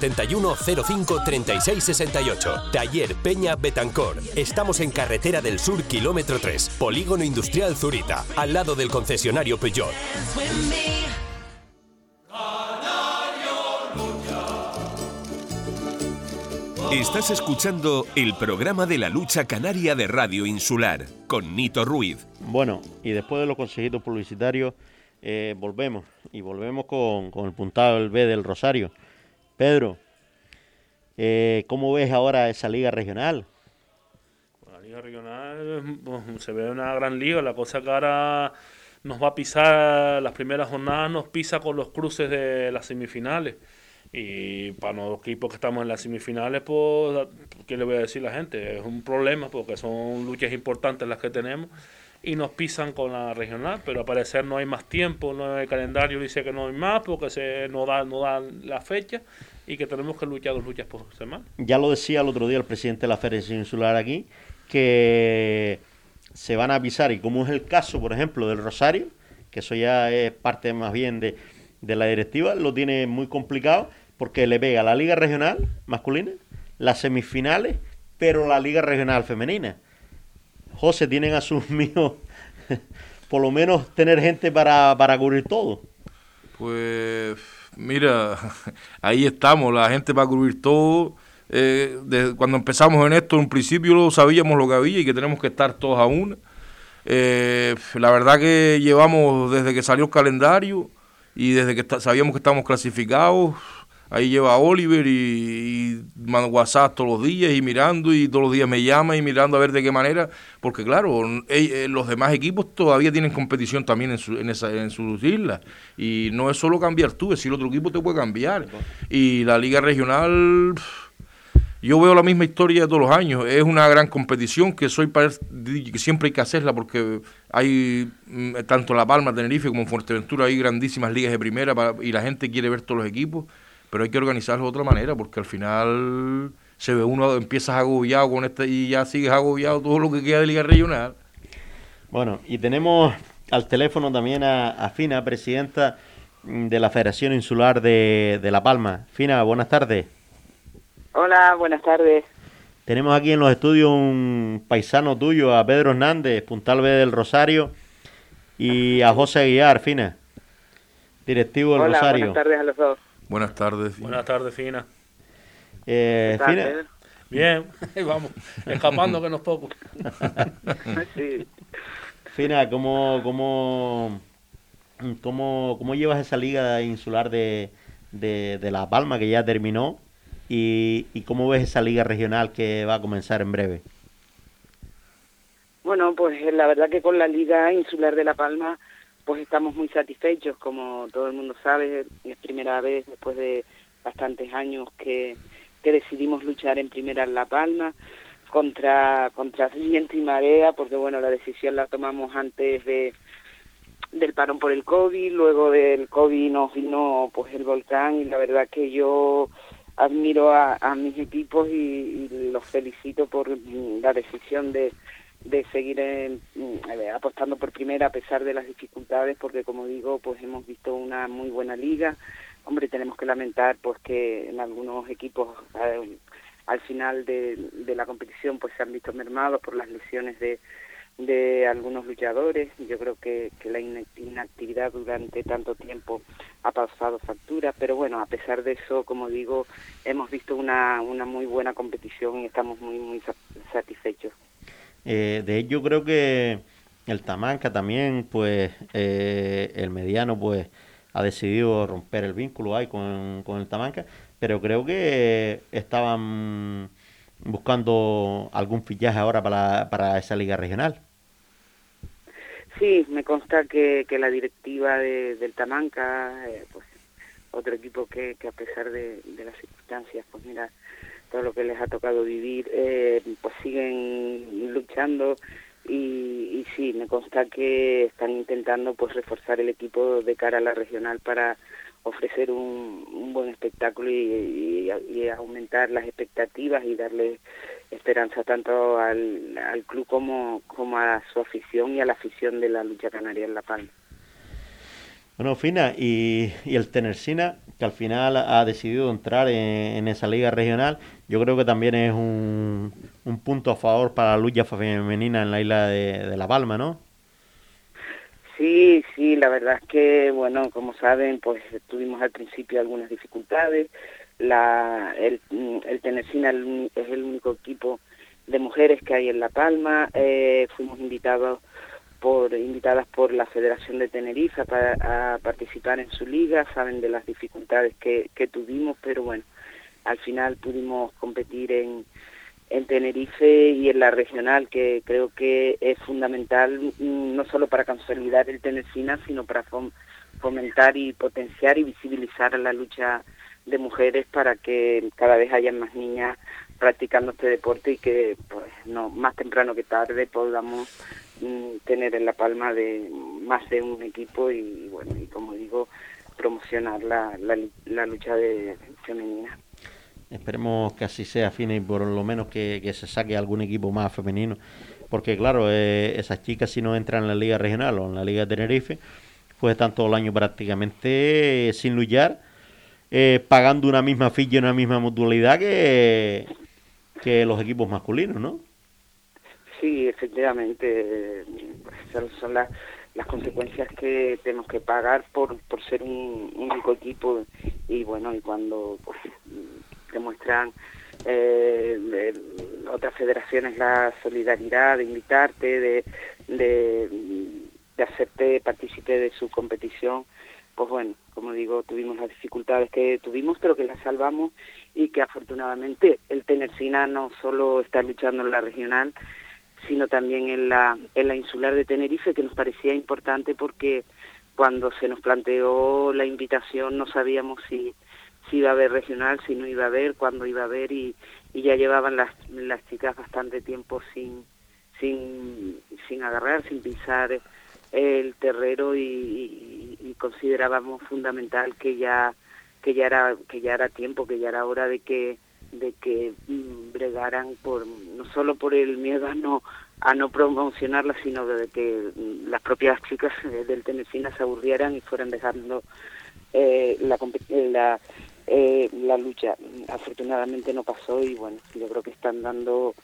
671 05 36 68. Taller Peña Betancor. Estamos en Carretera del Sur, kilómetro 3, Polígono Industrial Zurita, al lado del concesionario Peugeot. Estás escuchando el programa de la lucha canaria de Radio Insular con Nito Ruiz. Bueno, y después de los consejitos publicitarios, eh, volvemos. Y volvemos con, con el puntado del B del Rosario. Pedro, eh, ¿cómo ves ahora esa liga regional? La liga regional pues, se ve una gran liga. La cosa que ahora nos va a pisar, las primeras jornadas nos pisa con los cruces de las semifinales. Y para los equipos que estamos en las semifinales, pues, ¿qué le voy a decir a la gente? Es un problema porque son luchas importantes las que tenemos y nos pisan con la regional, pero al parecer no hay más tiempo, no hay calendario dice que no hay más porque se no da no dan la fecha y que tenemos que luchar dos luchas por semana. Ya lo decía el otro día el presidente de la Federación Insular aquí, que se van a avisar, y como es el caso, por ejemplo, del Rosario, que eso ya es parte más bien de, de la directiva, lo tiene muy complicado porque le pega la Liga Regional masculina, las semifinales, pero la Liga Regional femenina. José, tienen asumido [LAUGHS] por lo menos tener gente para, para cubrir todo. Pues mira, ahí estamos, la gente para cubrir todo. Eh, cuando empezamos en esto, en principio sabíamos lo que había y que tenemos que estar todos a una. Eh, la verdad que llevamos desde que salió el calendario y desde que sabíamos que estamos clasificados, ahí lleva Oliver y, y manda WhatsApp todos los días y mirando y todos los días me llama y mirando a ver de qué manera, porque claro, eh, los demás equipos todavía tienen competición también en, su, en, esa, en sus islas y no es solo cambiar tú, es si el otro equipo te puede cambiar. Y la liga regional... Yo veo la misma historia de todos los años. Es una gran competición que soy para, que siempre hay que hacerla porque hay mm, tanto La Palma, Tenerife como en Fuerteventura hay grandísimas ligas de primera y la gente quiere ver todos los equipos pero hay que organizarlo de otra manera porque al final se ve uno, empiezas agobiado con este y ya sigues agobiado todo lo que queda de Liga Regional. Bueno, y tenemos al teléfono también a, Fina, presidenta de la Federación Insular de, de La Palma. Fina, buenas tardes. Hola, buenas tardes. Tenemos aquí en los estudios un paisano tuyo, a Pedro Hernández, Puntal B del Rosario, y a José Aguiar, Fina, directivo del Hola, Rosario. Buenas tardes a los dos. Buenas tardes. Fina. Buenas tardes, Fina. Eh, Fina. Bien, [LAUGHS] vamos, [LAUGHS] escapando que no es poco. [LAUGHS] sí. Fina, ¿cómo, cómo, cómo, cómo llevas esa liga insular de, de, de La Palma que ya terminó? Y, ¿Y cómo ves esa liga regional que va a comenzar en breve? Bueno, pues la verdad que con la liga insular de La Palma pues estamos muy satisfechos, como todo el mundo sabe, es primera vez después de bastantes años que, que decidimos luchar en primera en La Palma contra contra viento y marea, porque bueno, la decisión la tomamos antes de del parón por el COVID, luego del COVID nos vino pues el volcán y la verdad que yo admiro a, a mis equipos y, y los felicito por la decisión de, de seguir en, eh, apostando por primera a pesar de las dificultades porque como digo pues hemos visto una muy buena liga hombre tenemos que lamentar pues que en algunos equipos eh, al final de, de, la competición pues se han visto mermados por las lesiones de de algunos luchadores. Yo creo que, que la inactividad durante tanto tiempo ha pasado factura, pero bueno, a pesar de eso, como digo, hemos visto una, una muy buena competición y estamos muy, muy satisfechos. Eh, de hecho, creo que el Tamanca también, pues, eh, el mediano, pues, ha decidido romper el vínculo ahí con, con el Tamanca, pero creo que estaban buscando algún fichaje ahora para, para esa liga regional. Sí, me consta que, que la directiva de, del Tamanca, eh, pues otro equipo que, que a pesar de, de, las circunstancias, pues mira, todo lo que les ha tocado vivir, eh, pues siguen luchando y, y sí, me consta que están intentando pues reforzar el equipo de cara a la regional para ofrecer un, un buen espectáculo y, aumentar las expectativas y darle esperanza tanto al, al club como, como a su afición y a la afición de la lucha canaria en La Palma. Bueno, Fina, y, y el Tenersina, que al final ha decidido entrar en, en, esa liga regional, yo creo que también es un, un punto a favor para la lucha femenina en la isla de, La Palma, ¿no? Sí, sí, la verdad es que, bueno, como saben, pues tuvimos al principio algunas dificultades. La, el, el Tenesina es el único equipo de mujeres que hay en La Palma. Eh, fuimos invitados por invitadas por la Federación de Tenerife para a participar en su liga. Saben de las dificultades que, que tuvimos, pero bueno, al final pudimos competir en en Tenerife y en la regional, que creo que es fundamental mm, no solo para consolidar el Tenesina, sino para fomentar y potenciar y visibilizar la lucha de mujeres para que cada vez haya más niñas practicando este deporte y que pues no más temprano que tarde podamos mm, tener en la palma de más de un equipo y bueno y como digo promocionar la, la, la lucha de femenina. Esperemos que así sea, Fina, y por lo menos que, se saque algún equipo más femenino. Porque, claro, eh, esas chicas, si no entran en la Liga Regional o en la Liga de Tenerife, pues están todo el año prácticamente eh, sin luchar, eh, pagando una misma ficha y una misma modalidad que, los equipos masculinos, ¿no? Sí, efectivamente. Pues, son las, las consecuencias que tenemos que pagar por, por ser un único equipo. Y bueno, y cuando pues, demuestran eh, otras federaciones la solidaridad de invitarte, de, de, de hacerte partícipe de su competición, pues bueno, como digo, tuvimos las dificultades que tuvimos, pero que las salvamos y que afortunadamente el Tenercina no solo está luchando en la regional, sino también en la, en la insular de Tenerife, que nos parecía importante porque cuando se nos planteó la invitación no sabíamos si si iba a haber regional, si no iba a haber, cuándo iba a haber y, ya llevaban las, las chicas bastante tiempo sin, sin, sin agarrar, sin pisar el terrero y, y, considerábamos fundamental que ya que ya era que ya era tiempo, que ya era hora de que de que mm, bregaran por no solo por el miedo a no a no promocionarla, sino de que mm, las propias chicas del Tenesina se aburrieran y fueran dejando eh, la, la eh, la lucha. Afortunadamente no pasó y bueno, yo creo que están dando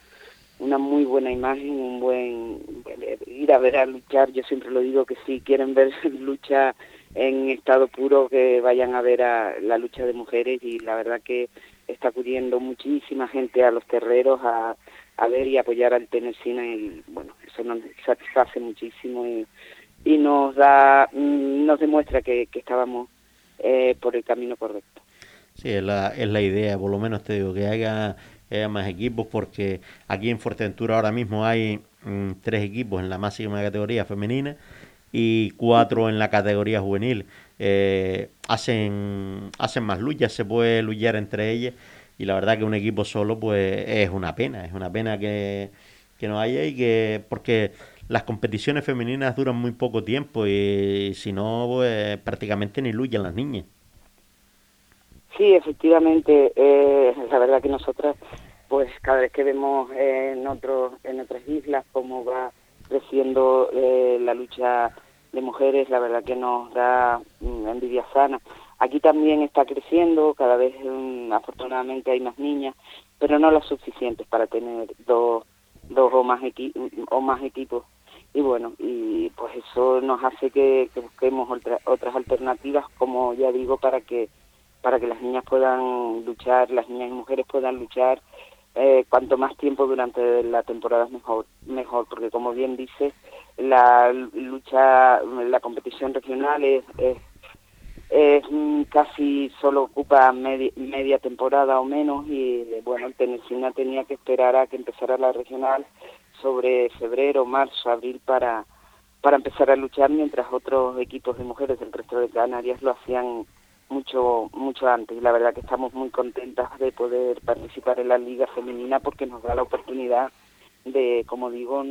una muy buena imagen, un buen ir a ver a luchar. Yo siempre lo digo que si quieren ver [LAUGHS] lucha en estado puro, que vayan a ver a la lucha de mujeres y la verdad que está acudiendo muchísima gente a los terreros a, a ver y apoyar al Tenesina y bueno, eso nos satisface muchísimo y, y nos da, mm, nos demuestra que, que estábamos eh, por el camino correcto. Sí, es la, es la idea, por lo menos te digo, que haya, más equipos, porque aquí en Fuerteventura ahora mismo hay mm, tres equipos en la máxima categoría femenina y cuatro en la categoría juvenil. Eh, hacen, hacen más luchas, se puede luchar entre ellas y la verdad que un equipo solo pues es una pena, es una pena que, que no haya y que porque las competiciones femeninas duran muy poco tiempo y si no pues prácticamente ni luchan las niñas. Sí, efectivamente, eh, la verdad que nosotras, pues cada vez que vemos en, otros en otras islas cómo va creciendo eh, la lucha de mujeres, la verdad que nos da mm, envidia sana. Aquí también está creciendo, cada vez mm, afortunadamente hay más niñas, pero no las suficientes para tener dos, dos o, más o más equipos. y bueno, y pues eso nos hace que, busquemos otras alternativas, como ya digo, para que para que las niñas puedan luchar, las niñas y mujeres puedan luchar. Eh, cuanto más tiempo durante la temporada es mejor, mejor, porque como bien dice, la lucha, la competición regional es, es, casi solo ocupa media, temporada o menos y bueno, el Tenesina tenía que esperar a que empezara la regional sobre febrero, marzo, abril para, para empezar a luchar, mientras otros equipos de mujeres del resto de Canarias lo hacían mucho mucho antes. Y la verdad que estamos muy contentas de poder participar en la liga femenina porque nos da la oportunidad de, como digo,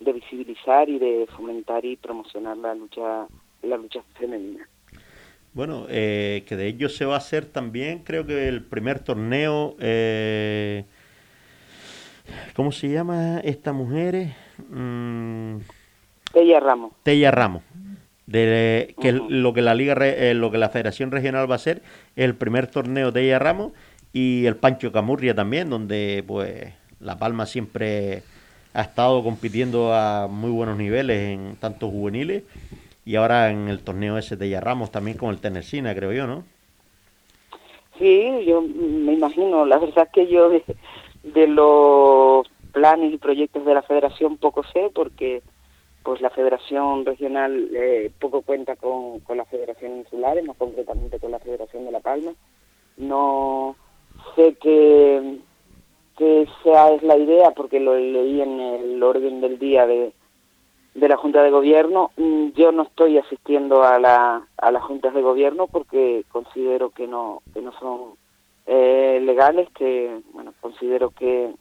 de visibilizar y de fomentar y promocionar la lucha la lucha femenina. Bueno, eh, que de ello se va a hacer también, creo que el primer torneo eh, ¿Cómo se llama esta mujer? Mm. Tella Ramos. Tella Ramos. De, que lo que la liga eh, lo que la Federación Regional va a hacer el primer torneo de ella Ramos y el Pancho Camurria también, donde pues La Palma siempre ha estado compitiendo a muy buenos niveles en tantos juveniles y ahora en el torneo ese de ella Ramos también con el Tenesina, creo yo, ¿no? Sí, yo me imagino, la verdad es que yo de los planes y proyectos de la federación poco sé porque pues la federación regional eh, poco cuenta con, con la federación insular, más concretamente con la federación de La Palma. No sé que, que esa es la idea porque lo leí en el orden del día de, de la Junta de Gobierno. Mm, yo no estoy asistiendo a, la, a las juntas de gobierno porque considero que no, que no son eh, legales que, bueno, considero que,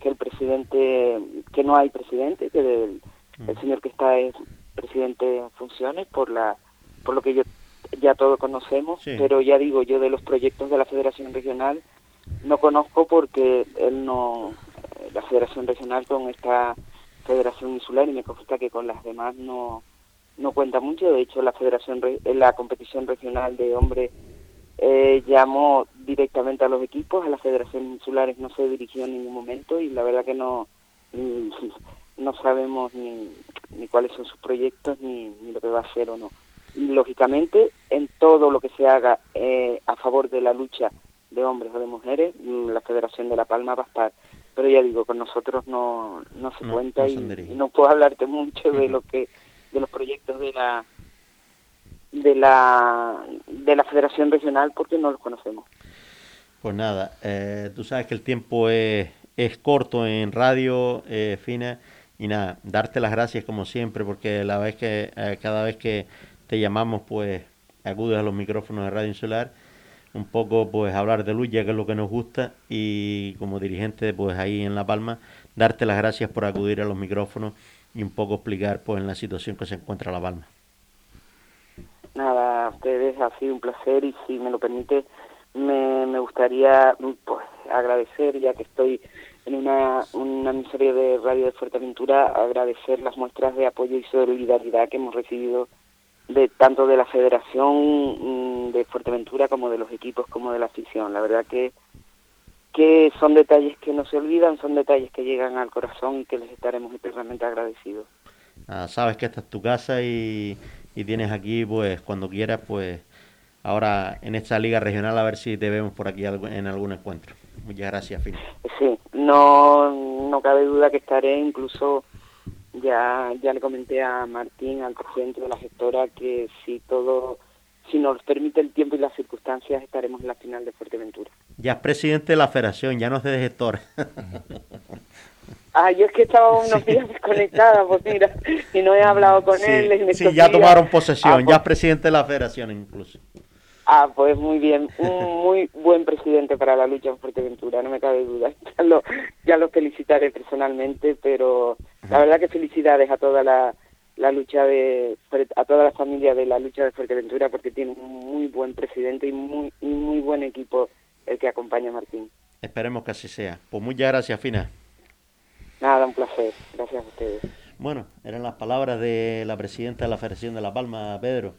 que el presidente, que no hay presidente, que el, mm. señor que está es presidente en funciones por la, por lo que yo ya todos conocemos, pero ya digo, yo de los proyectos de la Federación Regional no conozco porque él no, eh, la Federación Regional con esta Federación Insular y me consta que con las demás no, no cuenta mucho. De hecho, la Federación, la competición regional de hombres eh, llamó directamente a los equipos, a las federaciones insulares no se dirigió en ningún momento y la verdad que no, [LAUGHS] no sabemos ni, ni cuáles son sus proyectos ni, ni lo que va a hacer o no. Y lógicamente, en todo lo que se haga eh, a favor de la lucha de hombres o de mujeres, la Federación de La Palma va a estar. Pero ya digo, con nosotros no, no se cuenta y, y, no puedo hablarte mucho de lo que de los proyectos de la de la, de la Federación Regional porque no los conocemos. Pues nada, eh, tú sabes que el tiempo es, es corto en radio, eh, Fina, y nada, darte las gracias como siempre, porque la vez que, eh, cada vez que te llamamos, pues acudes a los micrófonos de Radio Insular, un poco pues hablar de luz, ya que es lo que nos gusta, y como dirigente pues ahí en La Palma, darte las gracias por acudir a los micrófonos y un poco explicar pues en la situación que se encuentra La Palma. Nada, a ustedes ha sido un placer y si me lo permite, me, me gustaría pues, agradecer, ya que estoy en una, una emisoria de Radio de Fuerteventura, agradecer las muestras de apoyo y solidaridad que hemos recibido de tanto de la Federación mm, de Fuerteventura como de los equipos como de la afición. La verdad que que son detalles que no se olvidan, son detalles que llegan al corazón y que les estaremos eternamente agradecidos. Ah, sabes que esta es tu casa y, y tienes aquí, pues cuando quieras, pues ahora en esta liga regional a ver si te vemos por aquí en algún encuentro. Muchas gracias, Fina. Sí, no, no cabe duda que estaré, incluso ya, ya le comenté a Martín, al presidente de la gestora, que si todo, si nos permite el tiempo y las circunstancias, estaremos en la final de Fuerteventura. Ya es presidente de la federación, ya no es de gestor. Ah, yo es que estaba unos días desconectada, pues mira, y no he hablado con él. sí, ya tomaron posesión, ah, ya es pues presidente de la federación incluso. Ah, pues muy bien, un muy buen presidente para la lucha en Fuerteventura, no me cabe duda. [LAUGHS] Ya lo, ya lo felicitaré personalmente, pero la verdad que felicidades a toda la, la lucha de a toda la familia de la lucha de Fuerteventura porque tiene un muy buen presidente y muy y muy buen equipo el que acompaña a Martín. Esperemos que así sea. Pues muchas gracias, Fina. Nada, un placer. Gracias a ustedes. Bueno, eran las palabras de la presidenta de la Federación de La Palma, Pedro.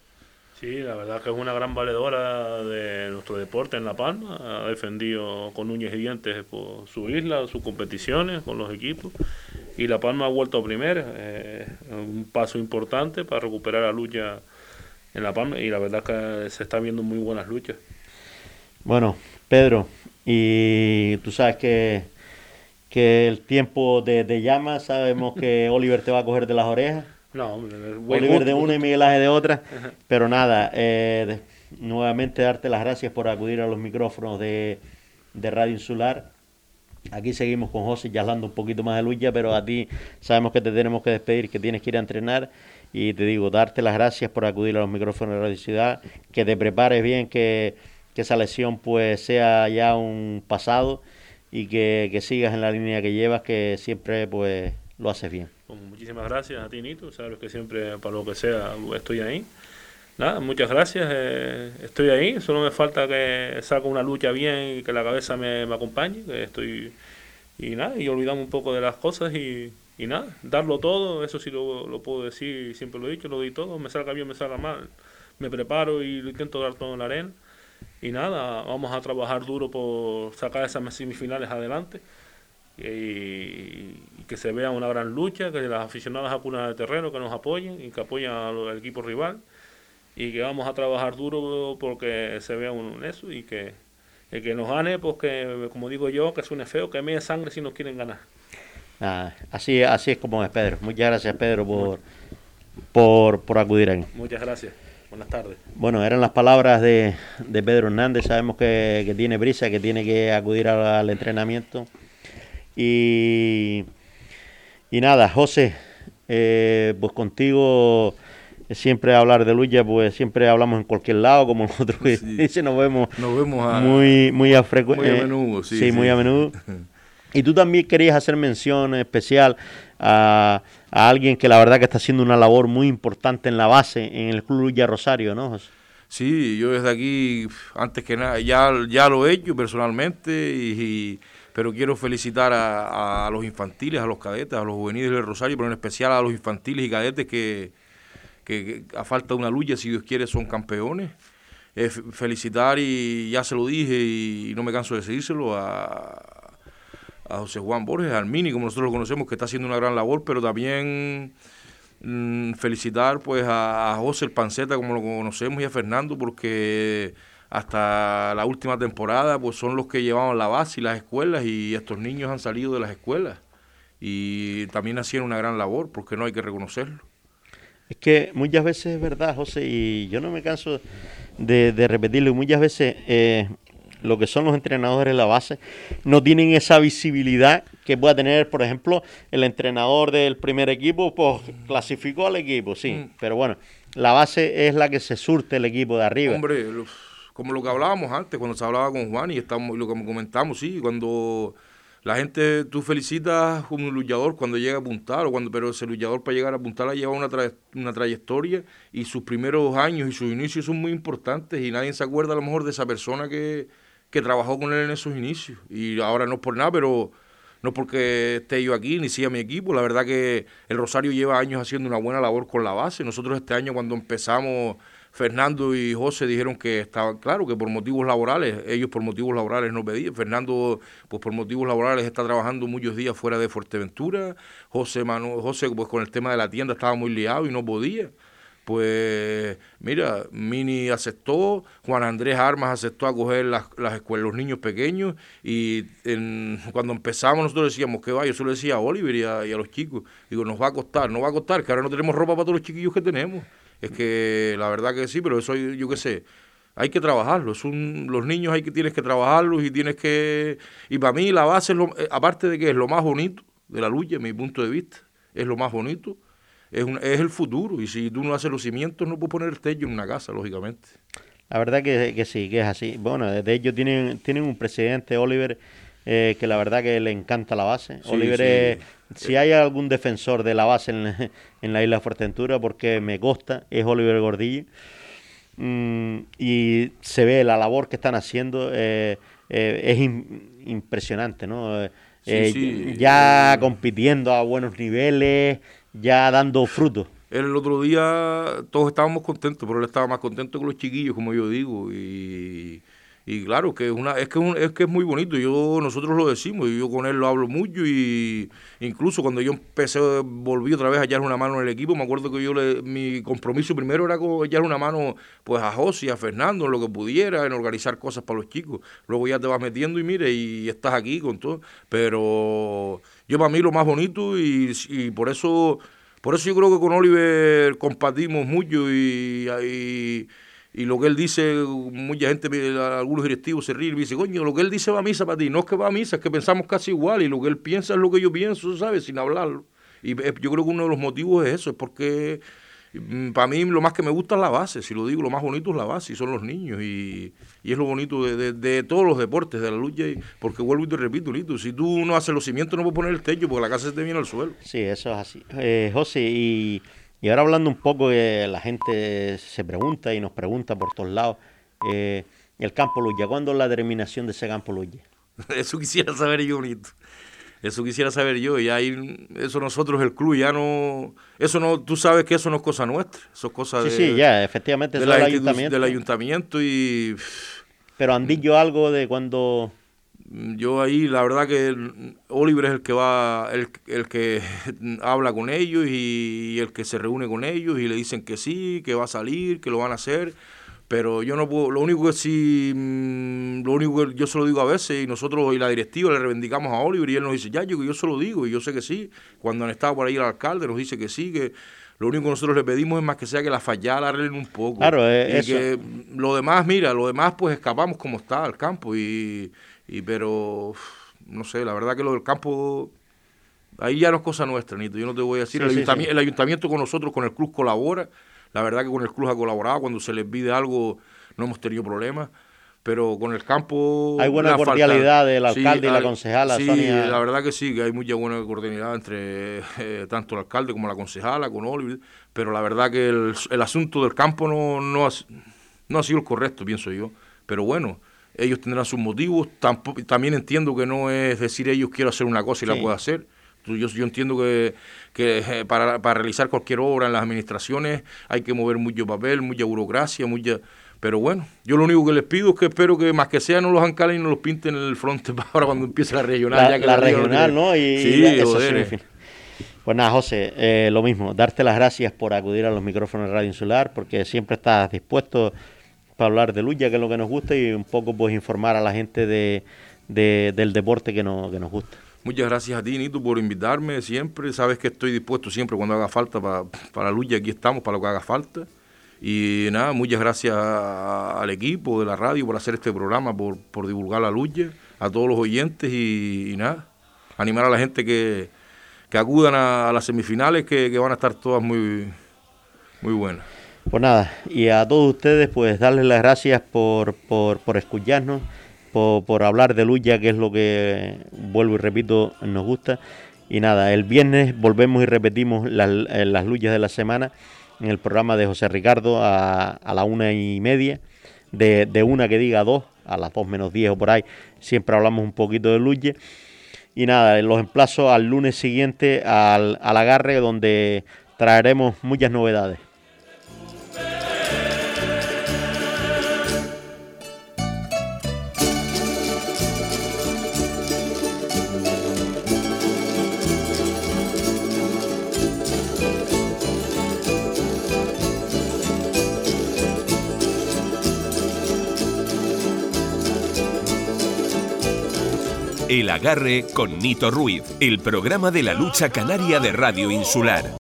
Sí, la verdad que es una gran valedora de nuestro deporte en La Palma. Ha defendido con uñas y dientes por su isla, sus competiciones con los equipos. y La Palma ha vuelto a primera. Eh, un paso importante para recuperar la lucha en La Palma y la verdad que se están viendo muy buenas luchas. Bueno, Pedro, y tú sabes que, que el tiempo de, de llama, sabemos que [LAUGHS] Oliver te va a coger de las orejas. No, hombre, Oliver de una y Miguel Ángel de otra. Pero nada, eh, nuevamente darte las gracias por acudir a los micrófonos de, de Radio Insular. Aquí seguimos con José ya hablando un poquito más de lucha, pero a ti sabemos que te tenemos que despedir, que tienes que ir a entrenar. Y te digo, darte las gracias por acudir a los micrófonos de Radio Ciudad, que te prepares bien, que, que esa lesión pues sea ya un pasado y que, que sigas en la línea que llevas, que siempre pues lo haces bien. Pues muchísimas gracias a ti, Nito. Sabes que siempre, para lo que sea, estoy ahí. Nada, muchas gracias. Eh, estoy ahí. Solo me falta que saque una lucha bien y que la cabeza me, me acompañe. Que estoy y nada, y olvidamos un poco de las cosas y, y nada, darlo todo. Eso sí lo, lo puedo decir. Siempre lo he dicho, lo doy todo. Me salga bien, me salga mal. Me preparo y lo intento dar todo en la arena. Y nada, vamos a trabajar duro por sacar esas semifinales adelante y, que se vea una gran lucha, que las aficionadas a Cuna de Terreno que nos apoyen y que apoyen al equipo rival y que vamos a trabajar duro porque se vea un eso y que el que nos gane, pues que, como digo yo, que suene feo, que me sangre si nos quieren ganar. Ah, así, así es como es, Pedro. Muchas gracias, Pedro, por, por, por acudir ahí. Muchas gracias. Buenas tardes. Bueno, eran las palabras de, de Pedro Hernández. Sabemos que, que, tiene prisa, que tiene que acudir al, al entrenamiento. Y, y nada, José, eh, pues contigo siempre hablar de lucha, pues siempre hablamos en cualquier lado, como nosotros sí. [LAUGHS] nos vemos, nos vemos a, muy, muy a, muy a menudo. Sí, sí, muy a menudo. [LAUGHS] Y tú también querías hacer mención especial a, a, alguien que la verdad que está haciendo una labor muy importante en la base, en el Club Lucha Rosario, ¿no, José? Sí, yo desde aquí, antes que nada, ya, ya lo he hecho personalmente, y, y pero quiero felicitar a, a, los infantiles, a los cadetes, a los juveniles del Rosario, pero en especial a los infantiles y cadetes que, que, a falta de una lucha, si Dios quiere, son campeones. Eh, felicitar y ya se lo dije y no me canso de decírselo a, a José Juan Borges, al Mini, como nosotros lo conocemos, que está haciendo una gran labor, pero también mmm, felicitar pues a, a, José el Panceta, como lo conocemos, y a Fernando, porque hasta la última temporada pues son los que llevaban la base y las escuelas, y estos niños han salido de las escuelas. Y también hacían una gran labor, porque no hay que reconocerlo. Es que muchas veces es verdad, José, y yo no me canso de, de repetirlo, muchas veces eh, lo que son los entrenadores de la base, no tienen esa visibilidad que pueda tener, por ejemplo, el entrenador del primer equipo, pues clasificó al equipo, sí, mm. pero bueno, la base es la que se surte el equipo de arriba. Hombre, lo, como lo que hablábamos antes, cuando se hablaba con Juan y estamos, lo que comentamos, sí, cuando la gente, tú felicitas como un luchador cuando llega a apuntar, o cuando, pero ese luchador para llegar a apuntar lleva una, tra una trayectoria y sus primeros años y sus inicios son muy importantes y nadie se acuerda a lo mejor de esa persona que que trabajó con él en esos inicios. Y ahora no es por nada, pero no porque esté yo aquí ni siga mi equipo. La verdad que el Rosario lleva años haciendo una buena labor con la base. Nosotros este año cuando empezamos, Fernando y José dijeron que estaba claro que por motivos laborales, ellos por motivos laborales no pedían. Fernando, pues por motivos laborales está trabajando muchos días fuera de Fuerteventura. José, Manu, José pues con el tema de la tienda estaba muy liado y no podía pues mira, Mini aceptó, Juan Andrés Armas aceptó acoger las, las escuelas, los niños pequeños y en, cuando empezamos nosotros decíamos que va, yo solo decía a Oliver y a, y a, los chicos, digo, nos va a costar, no va a costar, que ahora no tenemos ropa para todos los chiquillos que tenemos. Es que la verdad que sí, pero eso yo qué sé, hay que trabajarlo, es un, los niños hay que tienes que trabajarlos y tienes que... Y para mí la base, es lo, aparte de que es lo más bonito de la lucha, mi punto de vista, es lo más bonito, es, un, es el futuro. Y si tú no haces los cimientos, no puedes poner el techo en una casa, lógicamente. La verdad que, que sí, que es así. Bueno, de hecho tienen, tienen un presidente, Oliver, eh, que la verdad que le encanta la base. Sí, Oliver, sí. Si hay algún defensor de la base en, [LAUGHS] en, la isla de Fuerteventura, porque me consta, es Oliver Gordillo. Mm, y se ve la labor que están haciendo, eh, eh es in, impresionante, ¿no? Ya compitiendo a buenos niveles, ya dando frutos. El otro día todos estábamos contentos, pero él estaba más contento que los chiquillos, como yo digo, y, y claro, que es una, es que es, un- es que es muy bonito. Yo, nosotros lo decimos, y yo con él lo hablo mucho, y incluso cuando yo empecé, volví otra vez a echarle una mano en el equipo, me acuerdo que yo le, mi compromiso primero era con echarle una mano pues a José a Fernando en lo que pudiera, en organizar cosas para los chicos. Luego ya te vas metiendo y mire, y estás aquí con todo. Pero yo para mí lo más bonito, y, y por eso, por eso yo creo que con Oliver compartimos mucho y y lo que él dice, mucha gente, algunos directivos se ríen y dicen, coño, lo que él dice va a misa para ti. No es que va a misa, es que pensamos casi igual y lo que él piensa es lo que yo pienso, ¿sabes? Sin hablarlo. Y eh, yo creo que uno de los motivos es eso, es porque mm, para mí lo más que me gusta es la base, si lo digo, lo más bonito es la base y son los niños. Y, y es lo bonito de, de- todos los deportes, de la lucha, y- porque vuelvo y te repito, Lito, si tú no haces los cimientos no puedes poner el techo porque la casa se te viene al suelo. Sí, eso es así. Eh, José, y, y ahora hablando un poco, que la gente se pregunta y nos pregunta por todos lados, eh, el campo Luya, ¿cuándo es la terminación de ese campo Luya? [LAUGHS] Eso quisiera saber yo, Nito. Eso quisiera saber yo. Y ahí, eso nosotros, el club, ya no. Eso no. Tú sabes que eso no es cosa nuestra. Eso es cosa Sí, de. sí, ya, efectivamente, de eso la del ayuntamiento. Del ayuntamiento y. Pero han dicho algo de cuando... Yo ahí, la verdad que Oliver es el que va, el, el que [LAUGHS] habla con ellos y el que se reúne con ellos y le dicen que sí, que va a salir, que lo van a hacer. Pero yo no puedo, lo único que sí, mm, lo único que yo se lo digo a veces y nosotros y la directiva le reivindicamos a Oliver y él nos dice, ya, yo que yo se lo digo y yo sé que sí. Cuando han estado por ahí el alcalde nos dice que sí, que lo único que nosotros le pedimos es más que sea que la fallada la arreglen un poco. Claro, eh, y eso. que lo demás, mira, lo demás pues escapamos como está al campo y, y pero no sé, la verdad que lo del campo ahí ya no es cosa nuestra, Nito. Yo no te voy a decir, Sí, el, sí, ayuntami- sí. el ayuntamiento con nosotros, con el club colabora. La verdad que con el club ha colaborado, cuando se les pide algo no hemos tenido problemas. Pero con el campo... Hay buena cordialidad del alcalde y la concejala, Sí, Sonia. la verdad que sí, que hay mucha buena cordialidad entre eh, tanto el alcalde como la concejala, con Oliver. Pero la verdad que el, el asunto del campo no, no, ha, no ha sido el correcto, pienso yo. Pero bueno, ellos tendrán sus motivos. Tampo- también entiendo que no es decir ellos quiero hacer una cosa y Sí. la puedo hacer. Yo, yo entiendo que, que eh, para, para realizar cualquier obra en las administraciones hay que mover mucho papel, mucha burocracia, mucha... Pero bueno, yo lo único que les pido es que espero que más que sea no los ancalen y no los pinten en el frente [LAUGHS] para ahora cuando empiece la regional. La, ya que la liga regional, ¿no? Y, sí, y joder, eh. Pues nada, José, eh, lo mismo, darte las gracias por acudir a los micrófonos de Radio Insular, porque siempre estás dispuesto para hablar de lucha, que es lo que nos gusta, y un poco pues informar a la gente de, de- del deporte que, no, que nos gusta. Muchas gracias a ti, Nito, por invitarme siempre. Sabes que estoy dispuesto siempre cuando haga falta pa- para la lucha. Aquí estamos para lo que haga falta. Y nada, muchas gracias al equipo de la radio por hacer este programa, por, por divulgar la lucha, a todos los oyentes y, y nada, animar a la gente que, que acudan a, a las semifinales que, que van a estar todas muy, muy buenas. Pues nada, y a todos ustedes, pues darles las gracias por, por, escucharnos, por, por hablar de lucha, que es lo que, vuelvo y repito, nos gusta. Y nada, el viernes volvemos y repetimos las, eh, las luchas de la semana en el programa de José Ricardo a, a la una y media, de, de una que diga dos, a las dos menos diez o por ahí, siempre hablamos un poquito de lucha. Y nada, los emplazo al lunes siguiente al, al agarre, donde traeremos muchas novedades. El agarre con Nito Ruiz, el programa de la lucha canaria de Radio Insular.